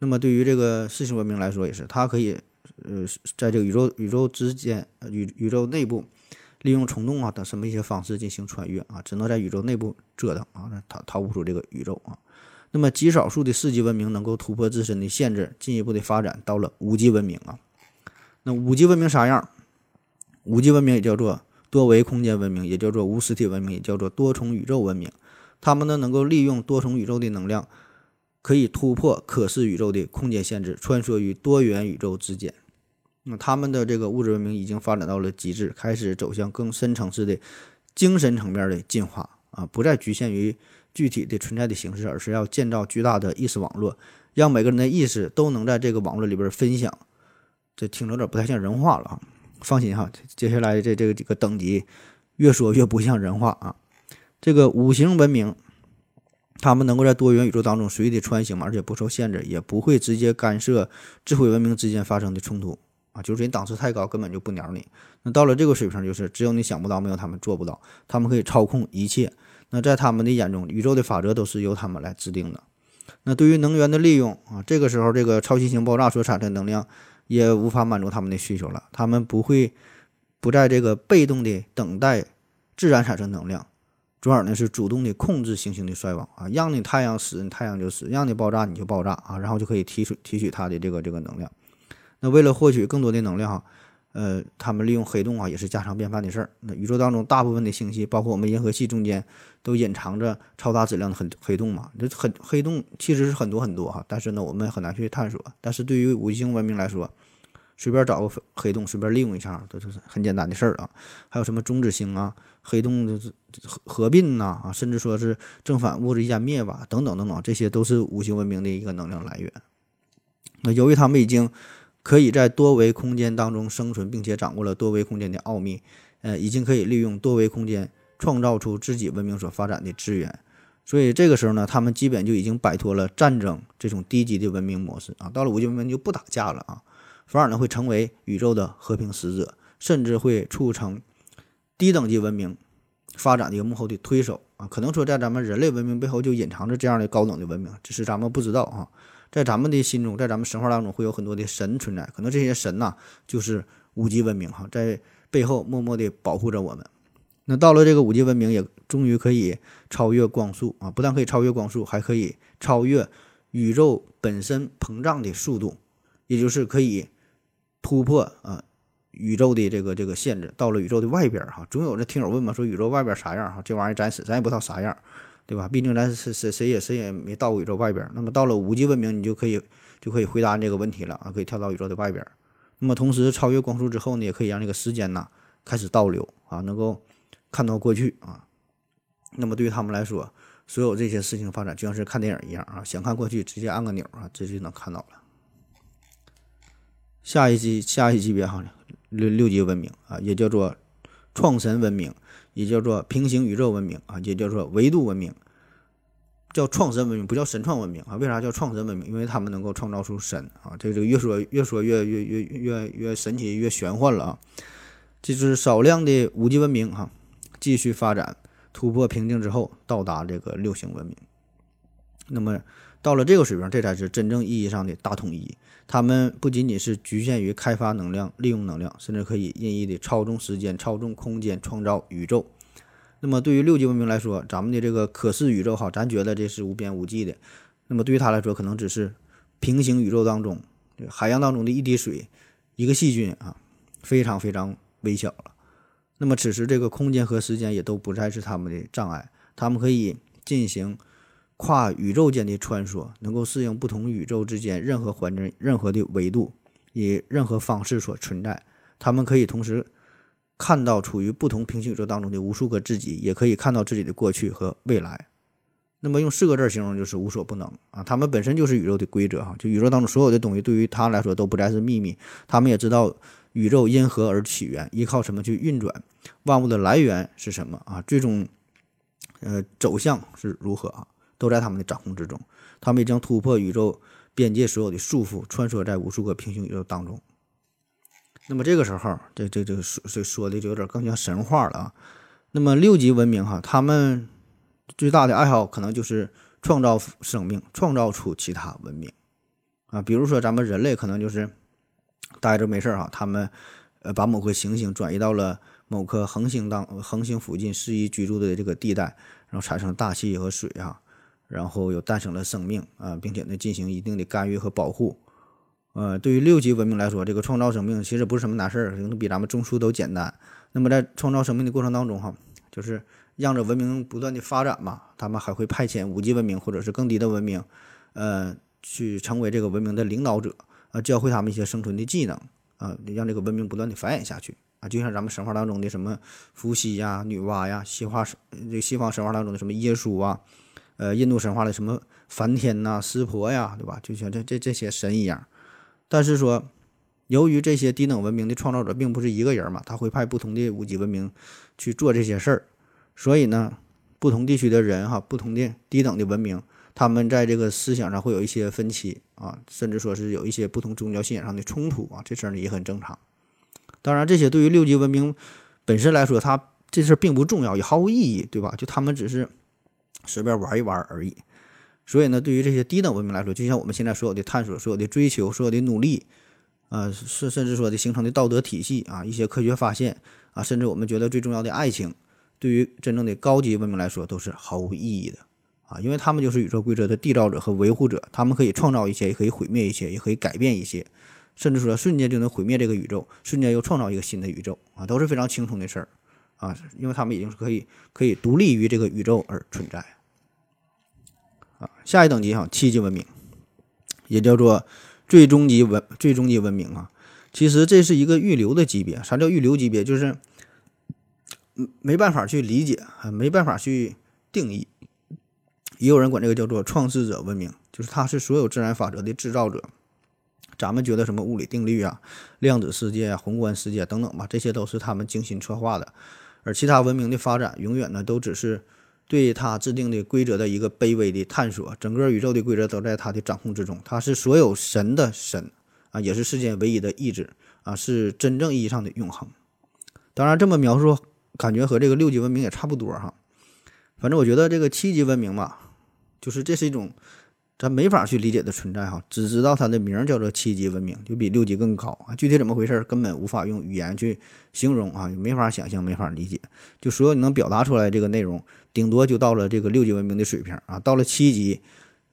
那么对于这个四星文明来说，也是它可以，呃，在这个宇宙宇宙之间，宇宇宙内部，利用虫洞啊等什么一些方式进行穿越啊，只能在宇宙内部折腾啊，逃逃不出这个宇宙啊。那么极少数的四级文明能够突破自身的限制，进一步的发展到了五级文明啊。那五级文明啥样？五级文明也叫做多维空间文明，也叫做无实体文明，也叫做多重宇宙文明。他们呢能够利用多重宇宙的能量。可以突破可视宇宙的空间限制，穿梭于多元宇宙之间。那他们的这个物质文明已经发展到了极致，开始走向更深层次的精神层面的进化啊，不再局限于具体的存在的形式，而是要建造巨大的意识网络，让每个人的意识都能在这个网络里边分享。这听着有点不太像人话了啊！放心哈，接下来这这个几个等级越说越不像人话啊。这个五行文明。他们能够在多元宇宙当中随意的穿行嘛，而且不受限制，也不会直接干涉智慧文明之间发生的冲突啊。就是人档次太高，根本就不鸟你。那到了这个水平，就是只有你想不到，没有他们做不到。他们可以操控一切。那在他们的眼中，宇宙的法则都是由他们来制定的。那对于能源的利用啊，这个时候这个超新星爆炸所产生的能量也无法满足他们的需求了。他们不会不在这个被动的等待自然产生能量。转而呢是主动的控制行星的衰亡啊，让你太阳死，你太阳就死；让你爆炸，你就爆炸啊，然后就可以提取提取它的这个这个能量。那为了获取更多的能量哈，呃，他们利用黑洞啊，也是家常便饭的事儿。那宇宙当中大部分的星系，包括我们银河系中间，都隐藏着超大质量的黑黑洞嘛。这很黑洞其实是很多很多哈，但是呢，我们很难去探索。但是对于五星文明来说，随便找个黑洞，随便利用一下，都是很简单的事儿啊。还有什么中子星啊，黑洞的合合并呐啊，甚至说是正反物质间灭吧，等等等等，这些都是五星文明的一个能量来源。那由于他们已经可以在多维空间当中生存，并且掌握了多维空间的奥秘，呃，已经可以利用多维空间创造出自己文明所发展的资源。所以这个时候呢，他们基本就已经摆脱了战争这种低级的文明模式啊。到了五级文明就不打架了啊，反而呢会成为宇宙的和平使者，甚至会促成低等级文明发展的一个幕后的推手啊。可能说在咱们人类文明背后就隐藏着这样的高等的文明，只是咱们不知道啊。在咱们的心中，在咱们神话当中，会有很多的神存在，可能这些神呐，就是五级文明哈，在背后默默地保护着我们。那到了这个五级文明，也终于可以超越光速啊！不但可以超越光速，还可以超越宇宙本身膨胀的速度，也就是可以突破啊宇宙的这个这个限制，到了宇宙的外边哈。总有这听友问嘛，说宇宙外边啥样哈？这玩意儿咱死咱也不知道啥样。对吧？毕竟咱是谁谁也谁也没到过宇宙外边。那么到了五级文明，你就可以就可以回答这个问题了啊，可以跳到宇宙的外边。那么同时超越光速之后呢，也可以让这个时间呢开始倒流啊，能够看到过去啊。那么对于他们来说，所有这些事情发展就像是看电影一样啊，想看过去直接按个钮啊，这就能看到了。下一级下一级别哈，六六级文明啊，也叫做创神文明。也叫做平行宇宙文明啊，也叫做维度文明，叫创神文明，不叫神创文明啊。为啥叫创神文明？因为他们能够创造出神啊。这个越说越说越越越越越神奇，越玄幻了啊。这是少量的五级文明哈，继续发展，突破瓶颈之后，到达这个六星文明。那么到了这个水平，这才是真正意义上的大统一。他们不仅仅是局限于开发能量、利用能量，甚至可以任意的操纵时间、操纵空间、创造宇宙。那么，对于六级文明来说，咱们的这个可视宇宙哈，咱觉得这是无边无际的。那么，对于他来说，可能只是平行宇宙当中海洋当中的一滴水、一个细菌啊，非常非常微小了。那么，此时这个空间和时间也都不再是他们的障碍，他们可以进行。跨宇宙间的穿梭，能够适应不同宇宙之间任何环境、任何的维度，以任何方式所存在。他们可以同时看到处于不同平行宇宙当中的无数个自己，也可以看到自己的过去和未来。那么用四个字形容就是无所不能啊！他们本身就是宇宙的规则哈，就宇宙当中所有的东西对于他来说都不再是秘密。他们也知道宇宙因何而起源，依靠什么去运转，万物的来源是什么啊？最终，呃，走向是如何啊？都在他们的掌控之中，他们已经突破宇宙边界所有的束缚，穿梭在无数个平行宇宙当中。那么这个时候，这这这说说的就有点更像神话了啊。那么六级文明哈，他们最大的爱好可能就是创造生命，创造出其他文明啊。比如说咱们人类可能就是待着没事儿哈，他们呃把某颗行星转移到了某颗恒星当恒星附近适宜居住的这个地带，然后产生大气和水啊。然后又诞生了生命啊，并且呢进行一定的干预和保护。呃，对于六级文明来说，这个创造生命其实不是什么难事儿，可能比咱们种树都简单。那么在创造生命的过程当中，哈，就是让着文明不断的发展嘛，他们还会派遣五级文明或者是更低的文明，呃，去成为这个文明的领导者，啊，教会他们一些生存的技能，啊，让这个文明不断的繁衍下去。啊，就像咱们神话当中的什么伏羲呀、女娲呀，西化这西方神话当中的什么耶稣啊。呃，印度神话的什么梵天呐、湿婆呀，对吧？就像这这这些神一样。但是说，由于这些低等文明的创造者并不是一个人嘛，他会派不同的五级文明去做这些事儿，所以呢，不同地区的人哈，不同的低等的文明，他们在这个思想上会有一些分歧啊，甚至说是有一些不同宗教信仰上的冲突啊，这事儿呢也很正常。当然，这些对于六级文明本身来说，它这事儿并不重要，也毫无意义，对吧？就他们只是。随便玩一玩而已，所以呢，对于这些低等文明来说，就像我们现在所有的探索、所有的追求、所有的努力，啊，甚甚至说的形成的道德体系啊，一些科学发现啊，甚至我们觉得最重要的爱情，对于真正的高级文明来说都是毫无意义的。啊，因为他们就是宇宙规则的缔造者和维护者，他们可以创造一些，也可以毁灭一些，也可以改变一些，甚至说瞬间就能毁灭这个宇宙，瞬间又创造一个新的宇宙啊，都是非常轻松的事儿。啊，因为他们已经是可以可以独立于这个宇宙而存在。啊。下一等级哈，七级文明，也叫做最终级文最终级文明啊。其实这是一个预留的级别，啥叫预留级别？就是没办法去理解啊，没办法去定义。也有人管这个叫做创世者文明，就是它是所有自然法则的制造者。咱们觉得什么物理定律啊、量子世界啊、宏观世界等等吧，这些都是他们精心策划的。而其他文明的发展，永远呢都只是对他制定的规则的一个卑微的探索。整个宇宙的规则都在他的掌控之中，他是所有神的神啊，也是世间唯一的意志啊，是真正意义上的永恒。当然，这么描述，感觉和这个六级文明也差不多哈。反正我觉得这个七级文明吧。就是这是一种咱没法去理解的存在哈，只知道它的名叫做七级文明，就比六级更高啊。具体怎么回事，根本无法用语言去形容啊，没法想象，没法理解。就所有你能表达出来这个内容，顶多就到了这个六级文明的水平啊。到了七级，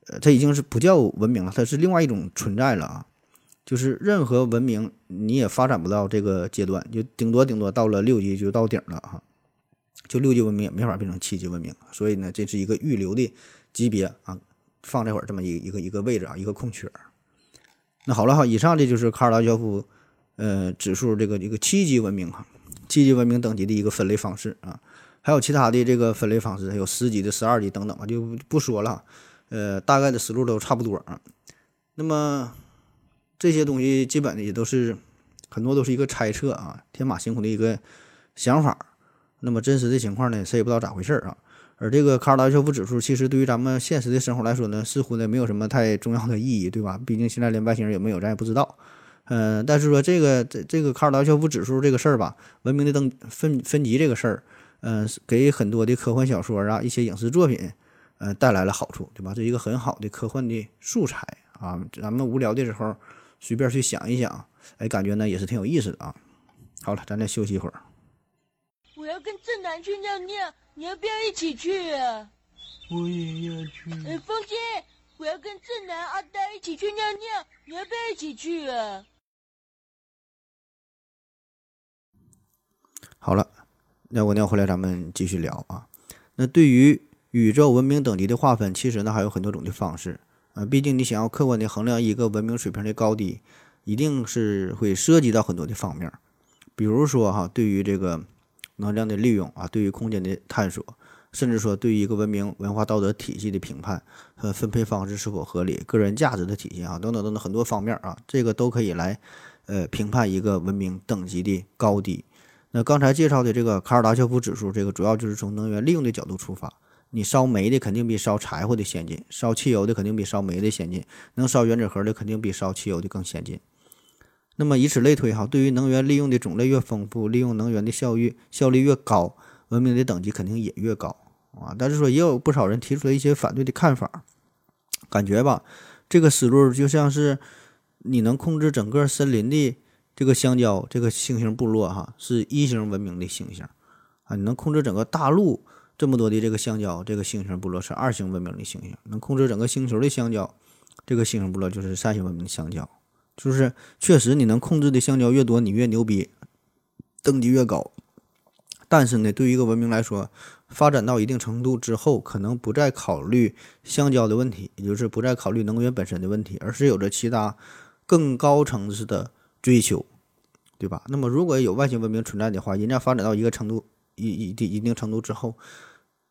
呃，它已经是不叫文明了，它是另外一种存在了啊。就是任何文明你也发展不到这个阶段，就顶多顶多到了六级就到顶了哈。就六级文明也没法变成七级文明，所以呢，这是一个预留的。级别啊，放这会儿这么一一个一个位置啊，一个空缺。那好了哈，以上这就是卡尔拉肖夫呃指数这个一个七级文明哈，七级文明等级的一个分类方式啊，还有其他的这个分类方式，有十级的、十二级等等啊，就不说了。呃，大概的思路都差不多啊。那么这些东西基本的也都是很多都是一个猜测啊，天马行空的一个想法。那么真实的情况呢，谁也不知道咋回事儿啊。而这个卡尔达肖夫指数，其实对于咱们现实的生活来说呢，似乎呢没有什么太重要的意义，对吧？毕竟现在连外星人有没有咱也不知道。嗯，但是说这个这这个卡尔达肖夫指数这个事儿吧，文明的登分分级这个事儿，嗯，给很多的科幻小说啊、一些影视作品，呃，带来了好处，对吧？这一个很好的科幻的素材啊，咱们无聊的时候随便去想一想，哎，感觉呢也是挺有意思的啊。好了，咱再休息一会儿。我要跟正南去尿尿。你要不要一起去啊？我也要去。哎，风心，我要跟正南、阿呆一起去尿尿，你要不要一起去啊？好了，尿过尿回来，咱们继续聊啊。那对于宇宙文明等级的划分，其实呢还有很多种的方式啊。毕竟你想要客观的衡量一个文明水平的高低，一定是会涉及到很多的方面。比如说哈，对于这个。能量的利用啊，对于空间的探索，甚至说对于一个文明文化道德体系的评判和分配方式是否合理，个人价值的体现啊，等等等等很多方面啊，这个都可以来呃评判一个文明等级的高低。那刚才介绍的这个卡尔达肖夫指数，这个主要就是从能源利用的角度出发，你烧煤的肯定比烧柴火的先进，烧汽油的肯定比烧煤的先进，能烧原子核的肯定比烧汽油的更先进。那么以此类推，哈，对于能源利用的种类越丰富，利用能源的效率效率越高，文明的等级肯定也越高啊。但是说也有不少人提出了一些反对的看法，感觉吧，这个思路就像是你能控制整个森林的这个香蕉，这个猩猩部落哈是一型文明的猩猩啊，你能控制整个大陆这么多的这个香蕉，这个猩猩部落是二型文明的猩猩，能控制整个星球的香蕉，这个猩猩部落就是三型文明的香蕉。就是确实，你能控制的香蕉越多，你越牛逼，等级越高。但是呢，对于一个文明来说，发展到一定程度之后，可能不再考虑香蕉的问题，也就是不再考虑能源本身的问题，而是有着其他更高层次的追求，对吧？那么，如果有外星文明存在的话，人家发展到一个程度一一定一定程度之后，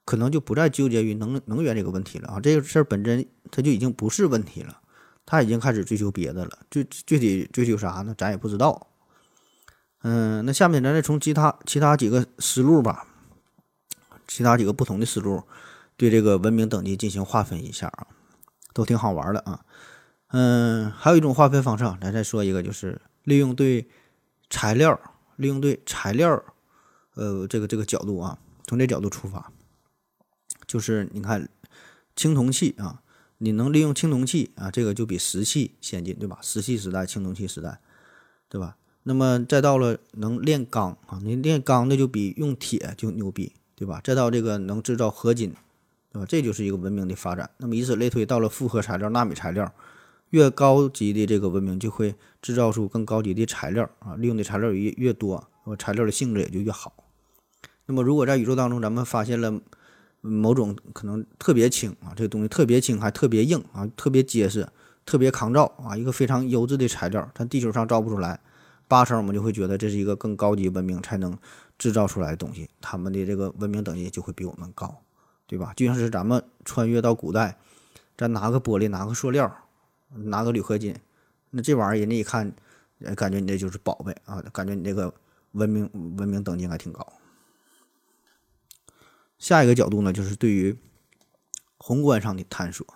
可能就不再纠结于能能源这个问题了啊，这个事儿本身它就已经不是问题了。他已经开始追求别的了，具具体追求啥呢？咱也不知道。嗯，那下面咱再从其他其他几个思路吧，其他几个不同的思路，对这个文明等级进行划分一下啊，都挺好玩的啊。嗯，还有一种划分方式，咱再说一个，就是利用对材料，利用对材料，呃，这个这个角度啊，从这角度出发，就是你看青铜器啊。你能利用青铜器啊，这个就比石器先进，对吧？石器时代、青铜器时代，对吧？那么再到了能炼钢啊，你炼钢那就比用铁就牛逼，对吧？再到这个能制造合金，对吧？这就是一个文明的发展。那么以此类推，到了复合材料、纳米材料，越高级的这个文明就会制造出更高级的材料啊，利用的材料越越多，材料的性质也就越好。那么，如果在宇宙当中咱们发现了某种可能特别轻啊，这个东西特别轻还特别硬啊，特别结实、特别抗造啊，一个非常优质的材料，咱地球上造不出来，八成我们就会觉得这是一个更高级文明才能制造出来的东西，他们的这个文明等级就会比我们高，对吧？就像是咱们穿越到古代，咱拿个玻璃、拿个塑料、拿个铝合金，那这玩意儿人家一看，感觉你这就是宝贝啊，感觉你这个文明文明等级还挺高。下一个角度呢，就是对于宏观上的探索。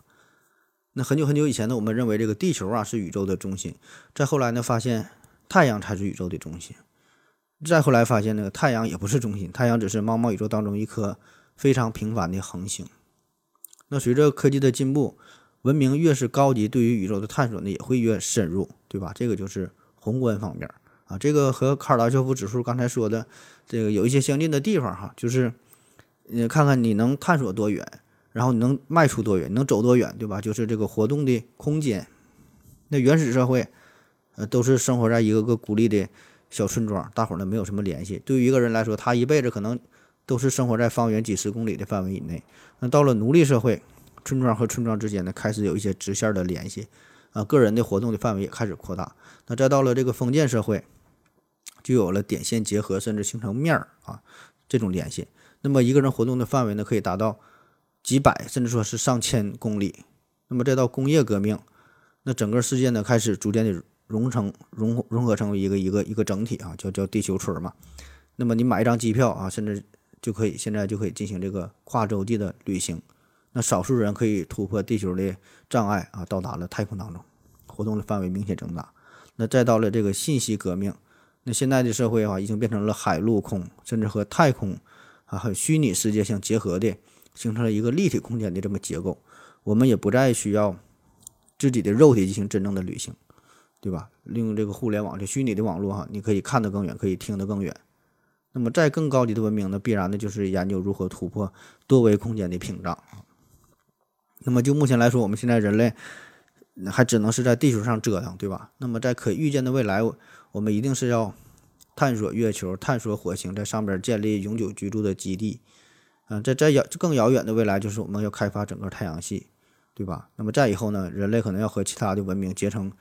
那很久很久以前呢，我们认为这个地球啊是宇宙的中心，再后来呢，发现太阳才是宇宙的中心，再后来发现那个，太阳也不是中心，太阳只是茫茫宇宙当中一颗非常平凡的恒星。那随着科技的进步，文明越是高级，对于宇宙的探索呢也会越深入，对吧？这个就是宏观方面啊，这个和卡尔达肖夫指数刚才说的这个有一些相近的地方哈，就是。你看看你能探索多远，然后你能迈出多远，能走多远，对吧？就是这个活动的空间。那原始社会，呃，都是生活在一个个孤立的小村庄，大伙儿呢没有什么联系。对于一个人来说，他一辈子可能都是生活在方圆几十公里的范围以内。那到了奴隶社会，村庄和村庄之间呢开始有一些直线的联系，啊，个人的活动的范围也开始扩大。那再到了这个封建社会，就有了点线结合，甚至形成面儿啊这种联系。那么一个人活动的范围呢，可以达到几百，甚至说是上千公里。那么再到工业革命，那整个世界呢开始逐渐的融成融融合成为一个一个一个整体啊，叫叫地球村嘛。那么你买一张机票啊，甚至就可以现在就可以进行这个跨洲际的旅行。那少数人可以突破地球的障碍啊，到达了太空当中，活动的范围明显增大。那再到了这个信息革命，那现在的社会啊，已经变成了海陆空，甚至和太空。啊，还有虚拟世界相结合的，形成了一个立体空间的这么结构。我们也不再需要自己的肉体进行真正的旅行，对吧？利用这个互联网，这虚拟的网络哈，你可以看得更远，可以听得更远。那么，在更高级的文明呢，必然的就是研究如何突破多维空间的屏障那么，就目前来说，我们现在人类还只能是在地球上折腾，对吧？那么，在可预见的未来，我们一定是要。探索月球，探索火星，在上边建立永久居住的基地。嗯，在在遥更遥远的未来，就是我们要开发整个太阳系，对吧？那么再以后呢，人类可能要和其他的文明结成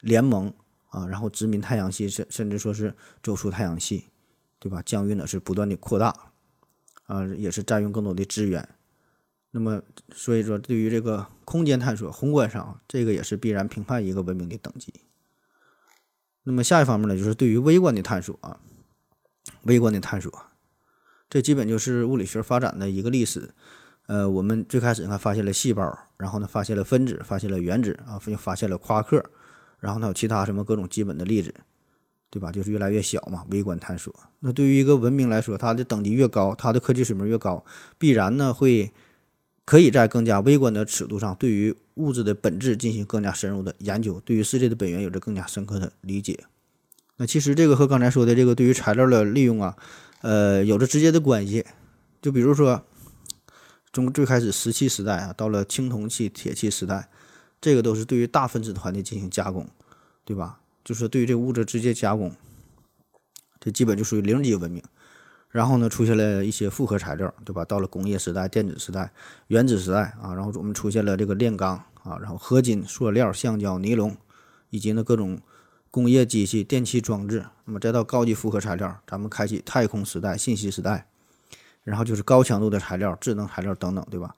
联盟啊，然后殖民太阳系，甚甚至说是走出太阳系，对吧？疆域呢是不断的扩大，啊，也是占用更多的资源。那么所以说，对于这个空间探索，宏观上这个也是必然评判一个文明的等级。那么下一方面呢，就是对于微观的探索啊，微观的探索，这基本就是物理学发展的一个历史。呃，我们最开始呢发现了细胞，然后呢发现了分子，发现了原子啊，又发现了夸克，然后呢有其他什么各种基本的粒子，对吧？就是越来越小嘛，微观探索。那对于一个文明来说，它的等级越高，它的科技水平越高，必然呢会。可以在更加微观的尺度上，对于物质的本质进行更加深入的研究，对于世界的本源有着更加深刻的理解。那其实这个和刚才说的这个对于材料的利用啊，呃，有着直接的关系。就比如说，从最开始石器时代啊，到了青铜器、铁器时代，这个都是对于大分子团的进行加工，对吧？就是对于这物质直接加工，这基本就属于零级文明。然后呢，出现了一些复合材料，对吧？到了工业时代、电子时代、原子时代啊，然后我们出现了这个炼钢啊，然后合金、塑料、橡胶、尼龙，以及呢各种工业机器、电气装置。那么再到高级复合材料，咱们开启太空时代、信息时代，然后就是高强度的材料、智能材料等等，对吧？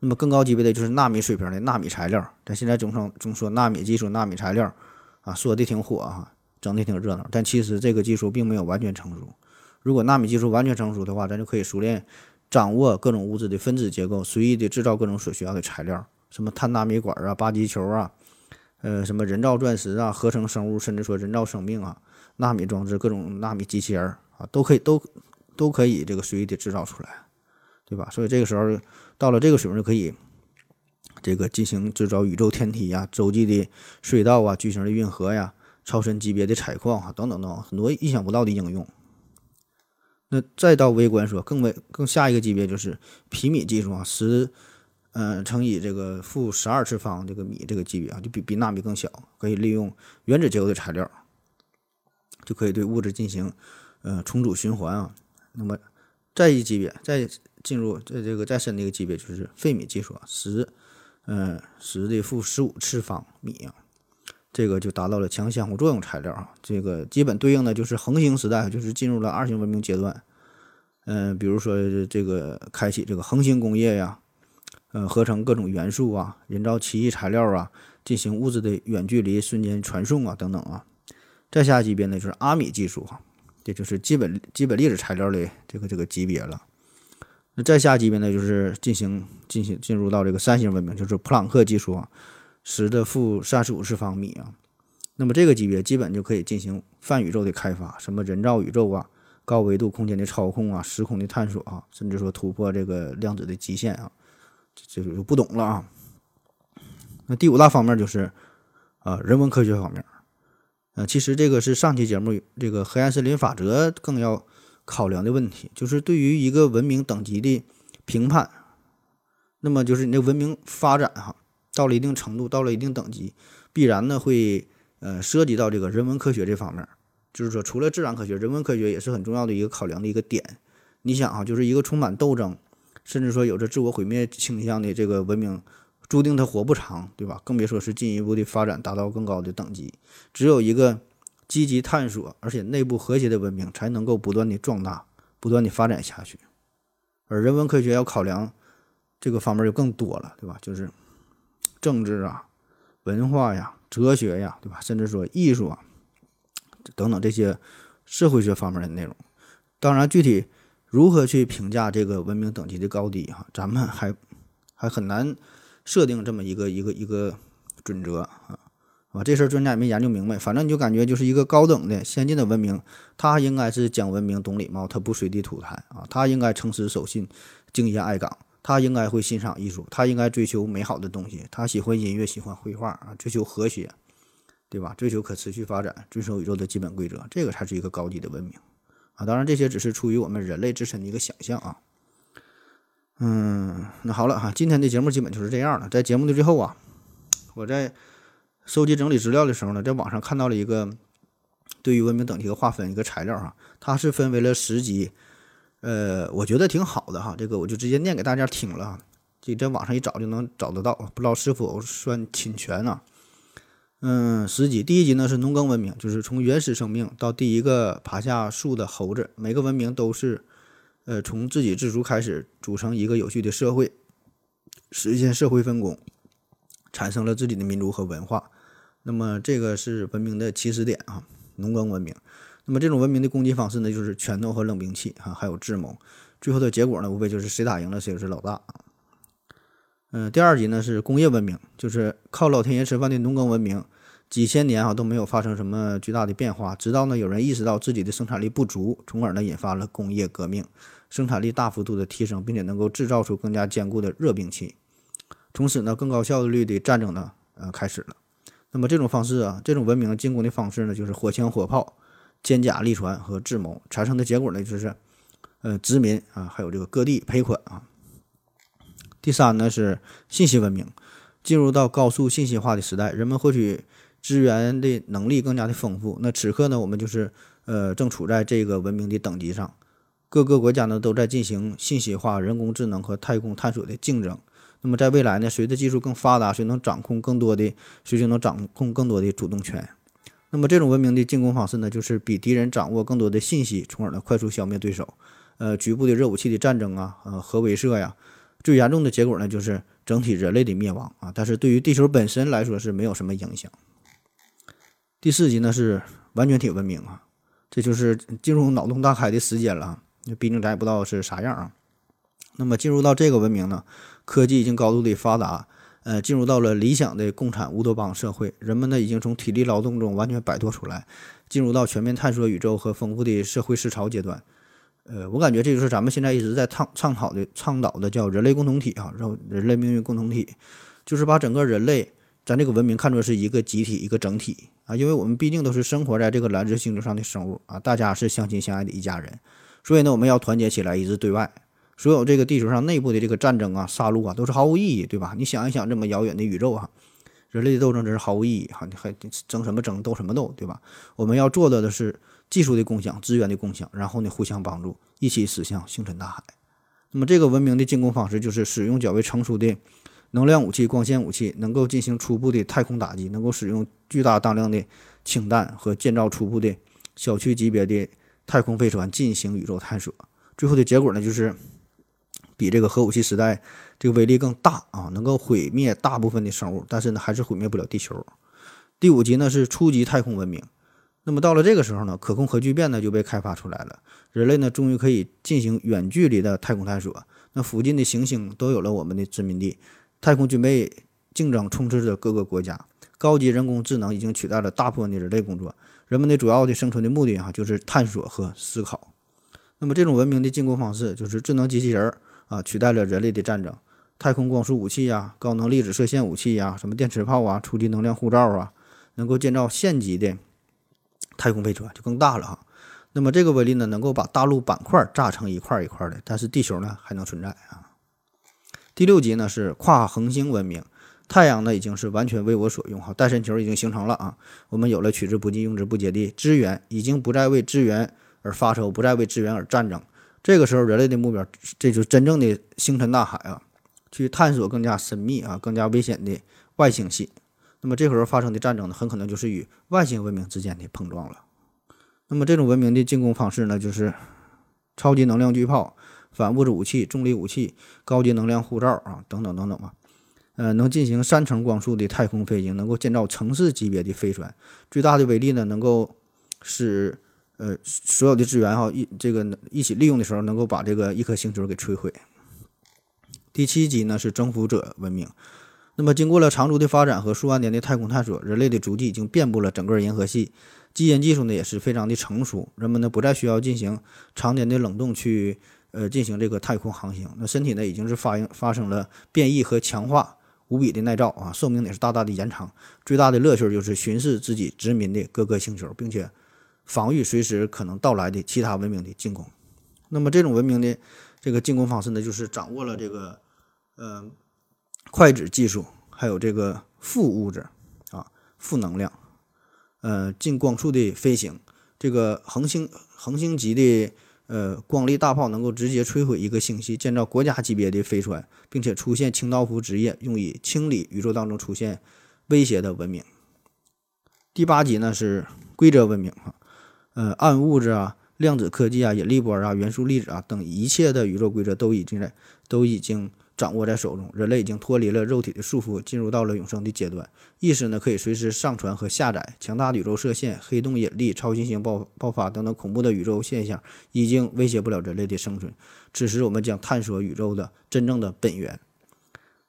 那么更高级别的就是纳米水平的纳米材料。咱现在总称总说纳米技术、纳米材料啊，说的挺火哈，整的挺热闹，但其实这个技术并没有完全成熟。如果纳米技术完全成熟的话，咱就可以熟练掌握各种物质的分子结构，随意的制造各种所需要的材料，什么碳纳米管啊、八极球啊，呃，什么人造钻石啊、合成生物，甚至说人造生命啊、纳米装置、各种纳米机器人啊，都可以都都可以这个随意的制造出来，对吧？所以这个时候到了这个水平，就可以这个进行制造宇宙天体呀、洲际的隧道啊、巨型的运河呀、超深级别的采矿啊等等等很多意想不到的应用。那再到微观说，更为更下一个级别就是皮米技术啊，十呃，乘以这个负十二次方这个米这个级别啊，就比比纳米更小，可以利用原子结构的材料，就可以对物质进行呃重组循环啊。那么再一级别，再进入这这个再深的一个级别，就是费米技术啊，十呃十的负十五次方米啊，这个就达到了强相互作用材料啊。这个基本对应的就是恒星时代，就是进入了二型文明阶段。嗯、比如说这个开启这个恒星工业呀。呃，合成各种元素啊，人造奇异材料啊，进行物质的远距离瞬间传送啊，等等啊。再下级别呢，就是阿米技术哈、这就是基本基本粒子材料的这个这个级别了。那再下级别呢，就是进行进行进入到这个三型文明，就是普朗克技术啊，十的负三十五次方米啊。那么这个级别基本就可以进行泛宇宙的开发，什么人造宇宙啊，高维度空间的操控啊，时空的探索啊，甚至说突破这个量子的极限啊。这个就不懂了啊。那第五大方面就是啊人文科学方面，呃，其实这个是上期节目这个黑暗森林法则更要考量的问题，就是对于一个文明等级的评判。那么就是你的文明发展哈，到了一定程度，到了一定等级，必然呢会呃涉及到这个人文科学这方面。就是说，除了自然科学，人文科学也是很重要的一个考量的一个点。你想啊，就是一个充满斗争。甚至说有着自我毁灭倾向的这个文明，注定它活不长，对吧？更别说是进一步的发展，达到更高的等级。只有一个积极探索而且内部和谐的文明，才能够不断的壮大，不断的发展下去。而人文科学要考量这个方面就更多了，对吧？就是政治啊、文化呀、哲学呀，对吧？甚至说艺术啊等等这些社会学方面的内容。当然，具体。如何去评价这个文明等级的高低？哈，咱们还还很难设定这么一个一个一个准则啊啊！这事儿专家也没研究明白。反正你就感觉就是一个高等的先进的文明，它应该是讲文明、懂礼貌，它不随地吐痰啊，它应该诚实守信、敬业爱岗，他应该会欣赏艺术，他应该追求美好的东西，他喜欢音乐、喜欢绘画啊，追求和谐，对吧？追求可持续发展，遵守宇宙的基本规则，这个才是一个高级的文明。啊，当然这些只是出于我们人类自身的一个想象啊。嗯，那好了哈，今天的节目基本就是这样了。在节目的最后啊，我在收集整理资料的时候呢，在网上看到了一个对于文明等级的划分一个材料啊，它是分为了十级，呃，我觉得挺好的哈。这个我就直接念给大家听了，这在网上一找就能找得到，不知道是否算侵权呢？嗯，十集，第一集呢是农耕文明，就是从原始生命到第一个爬下树的猴子，每个文明都是，呃，从自给自足开始组成一个有序的社会，实现社会分工，产生了自己的民族和文化。那么这个是文明的起始点啊，农耕文明。那么这种文明的攻击方式呢，就是拳头和冷兵器啊，还有智谋。最后的结果呢，无非就是谁打赢了谁就是老大。嗯，第二级呢是工业文明，就是靠老天爷吃饭的农耕文明，几千年啊都没有发生什么巨大的变化，直到呢有人意识到自己的生产力不足，从而呢引发了工业革命，生产力大幅度的提升，并且能够制造出更加坚固的热兵器，从此呢更高效率的战争呢呃开始了。那么这种方式啊，这种文明进攻的方式呢，就是火枪火炮、坚甲利船和智谋，产生的结果呢就是呃殖民啊，还有这个各地赔款啊。第三呢是信息文明，进入到高速信息化的时代，人们获取资源的能力更加的丰富。那此刻呢，我们就是呃正处在这个文明的等级上，各个国家呢都在进行信息化、人工智能和太空探索的竞争。那么在未来呢，随着技术更发达，谁能掌控更多的，谁就能掌控更多的主动权。那么这种文明的进攻方式呢，就是比敌人掌握更多的信息，从而呢快速消灭对手。呃，局部的热武器的战争啊，呃，核威慑呀。最严重的结果呢，就是整体人类的灭亡啊！但是对于地球本身来说是没有什么影响。第四级呢是完全体文明啊，这就是进入脑洞大开的时间了。那毕竟咱也不知道是啥样啊。那么进入到这个文明呢，科技已经高度的发达，呃，进入到了理想的共产乌托邦社会，人们呢已经从体力劳动中完全摆脱出来，进入到全面探索宇宙和丰富的社会思潮阶段。呃，我感觉这就是咱们现在一直在倡倡导的、倡导的叫人类共同体啊，然后人类命运共同体，就是把整个人类咱这个文明看作是一个集体、一个整体啊，因为我们毕竟都是生活在这个蓝色星球上的生物啊，大家是相亲相爱的一家人，所以呢，我们要团结起来，一致对外，所有这个地球上内部的这个战争啊、杀戮啊，都是毫无意义，对吧？你想一想，这么遥远的宇宙啊，人类的斗争真是毫无意义哈！你还争什么争，斗什么斗，对吧？我们要做到的是技术的共享、资源的共享，然后呢，互相帮助，一起驶向星辰大海。那么这个文明的进攻方式就是使用较为成熟的能量武器、光线武器，能够进行初步的太空打击，能够使用巨大当量的氢弹和建造初步的小区级别的太空飞船进行宇宙探索。最后的结果呢，就是比这个核武器时代这个威力更大啊，能够毁灭大部分的生物，但是呢，还是毁灭不了地球。第五级呢是初级太空文明。那么到了这个时候呢，可控核聚变呢就被开发出来了，人类呢终于可以进行远距离的太空探索。那附近的行星都有了我们的殖民地，太空军备竞争充斥着各个国家，高级人工智能已经取代了大部分的人类工作，人们的主要的生存的目的哈就是探索和思考。那么这种文明的进攻方式就是智能机器人儿啊取代了人类的战争，太空光速武器呀、高能粒子射线武器呀、什么电磁炮啊、初级能量护罩啊，能够建造县级的太空飞船就更大了哈。那么这个威力呢，能够把大陆板块炸成一块一块的，但是地球呢还能存在啊。第六级呢是跨恒星文明，太阳呢已经是完全为我所用哈，带神球已经形成了啊，我们有了取之不尽、用之不竭的资源，已经不再为资源而发愁，不再为资源而战争。这个时候，人类的目标，这就是真正的星辰大海啊，去探索更加神秘啊、更加危险的外星系。那么这时候发生的战争呢，很可能就是与外星文明之间的碰撞了。那么这种文明的进攻方式呢，就是超级能量巨炮、反物质武器、重力武器、高级能量护罩啊，等等等等吧。呃，能进行三层光速的太空飞行，能够建造城市级别的飞船，最大的威力呢，能够使呃所有的资源哈一这个一起利用的时候，能够把这个一颗星球给摧毁。第七级呢是征服者文明。那么，经过了长足的发展和数万年的太空探索，人类的足迹已经遍布了整个银河系。基因技术呢也是非常的成熟，人们呢不再需要进行常年的冷冻去呃进行这个太空航行。那身体呢已经是发应发生了变异和强化，无比的耐造啊，寿命也是大大的延长。最大的乐趣就是巡视自己殖民的各个星球，并且防御随时可能到来的其他文明的进攻。那么这种文明的这个进攻方式呢，就是掌握了这个呃。快子技术，还有这个负物质啊，负能量，呃，近光速的飞行，这个恒星恒星级的呃光力大炮能够直接摧毁一个星系，建造国家级别的飞船，并且出现清道夫职业，用以清理宇宙当中出现威胁的文明。第八级呢是规则文明哈，呃，暗物质啊、量子科技啊、引力波啊、元素粒子啊等一切的宇宙规则都已经在都已经。掌握在手中，人类已经脱离了肉体的束缚，进入到了永生的阶段。意识呢，可以随时上传和下载。强大的宇宙射线、黑洞引力、超新星爆爆发等等恐怖的宇宙现象，已经威胁不了人类的生存。此时，我们将探索宇宙的真正的本源。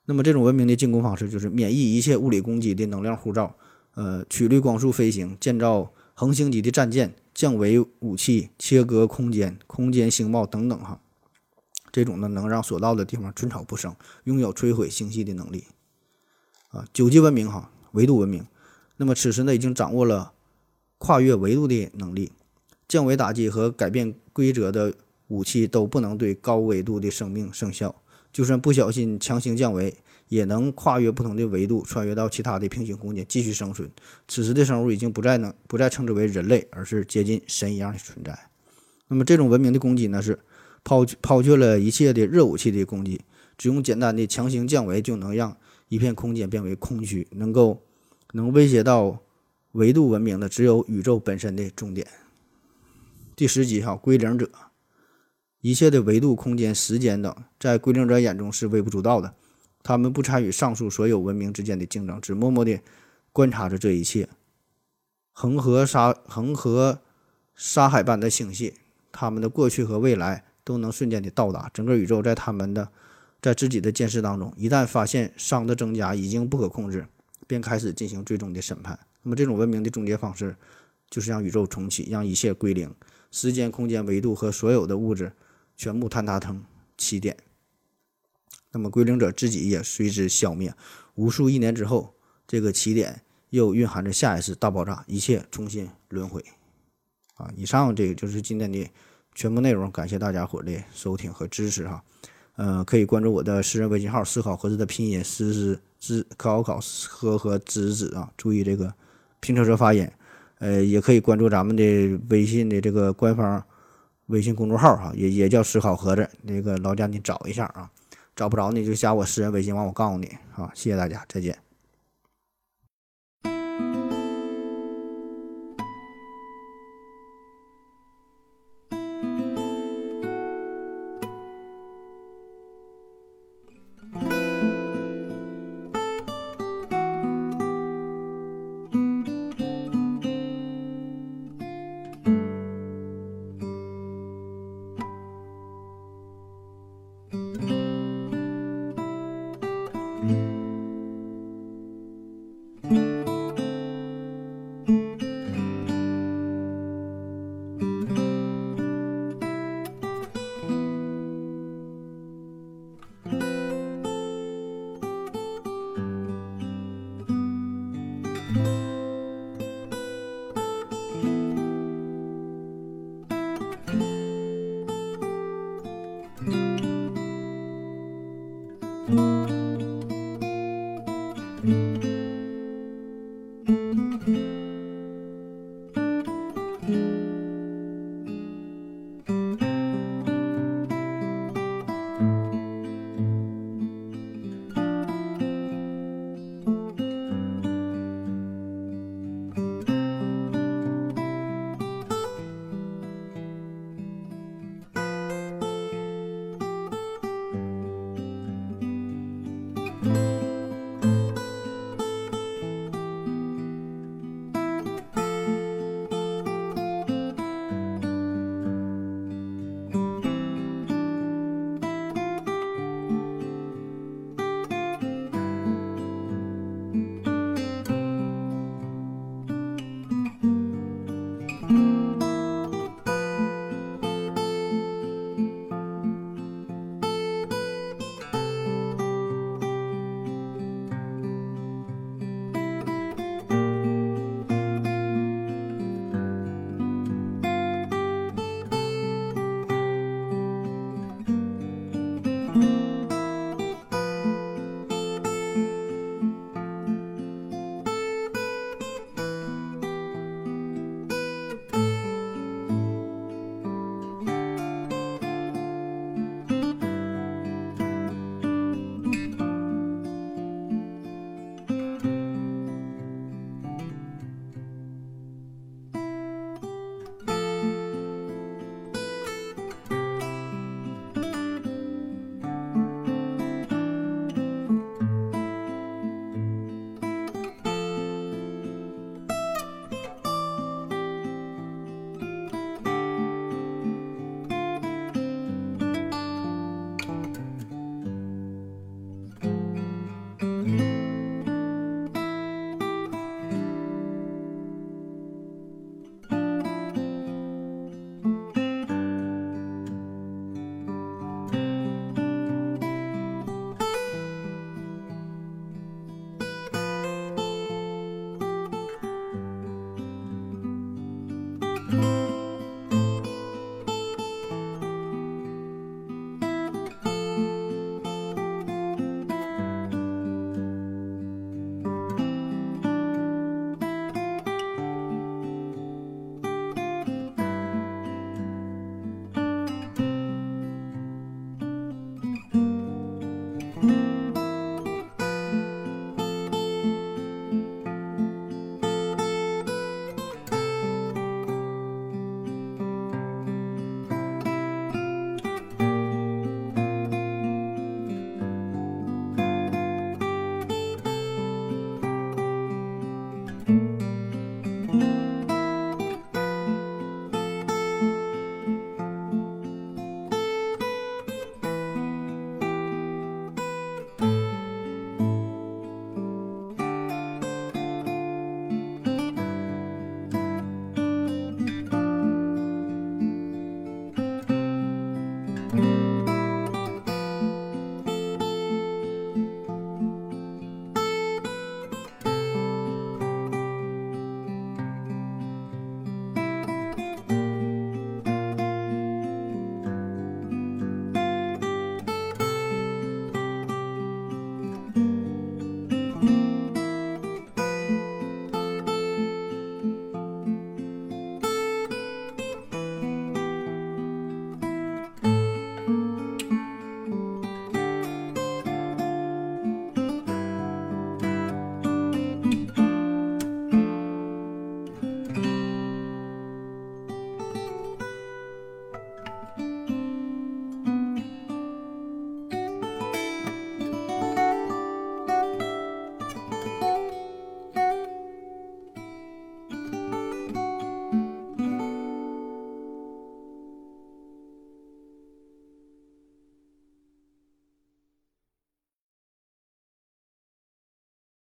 那么，这种文明的进攻方式就是免疫一切物理攻击的能量护罩，呃，曲率光速飞行，建造恒星级的战舰，降维武器，切割空间，空间星帽等等哈。这种呢，能让所到的地方寸草不生，拥有摧毁星系的能力。啊，九级文明哈，维度文明。那么此时呢，已经掌握了跨越维度的能力，降维打击和改变规则的武器都不能对高维度的生命生效。就算不小心强行降维，也能跨越不同的维度，穿越到其他的平行空间继续生存。此时的生物已经不再能不再称之为人类，而是接近神一样的存在。那么这种文明的攻击呢是？抛抛却了一切的热武器的攻击，只用简单的强行降维就能让一片空间变为空虚，能够能威胁到维度文明的只有宇宙本身的终点。第十集哈，归零者，一切的维度、空间、时间等，在归零者眼中是微不足道的，他们不参与上述所有文明之间的竞争，只默默地观察着这一切。恒河沙恒河沙海般的星系，他们的过去和未来。都能瞬间的到达整个宇宙，在他们的在自己的见识当中，一旦发现熵的增加已经不可控制，便开始进行最终的审判。那么这种文明的终结方式，就是让宇宙重启，让一切归零，时间、空间、维度和所有的物质全部坍塌成起点。那么归零者自己也随之消灭。无数亿年之后，这个起点又蕴含着下一次大爆炸，一切重新轮回。啊，以上这个就是今天的。全部内容感谢大家伙的收听和支持哈。呃，可以关注我的私人微信号“思考盒子”的拼音“思思知考考和和知知”啊，注意这个拼车车发音。呃，也可以关注咱们的微信的这个官方微信公众号哈，也也叫“思考盒子”。那个老家你找一下啊，找不着你就加我私人微信，完我告诉你啊。谢谢大家，再见。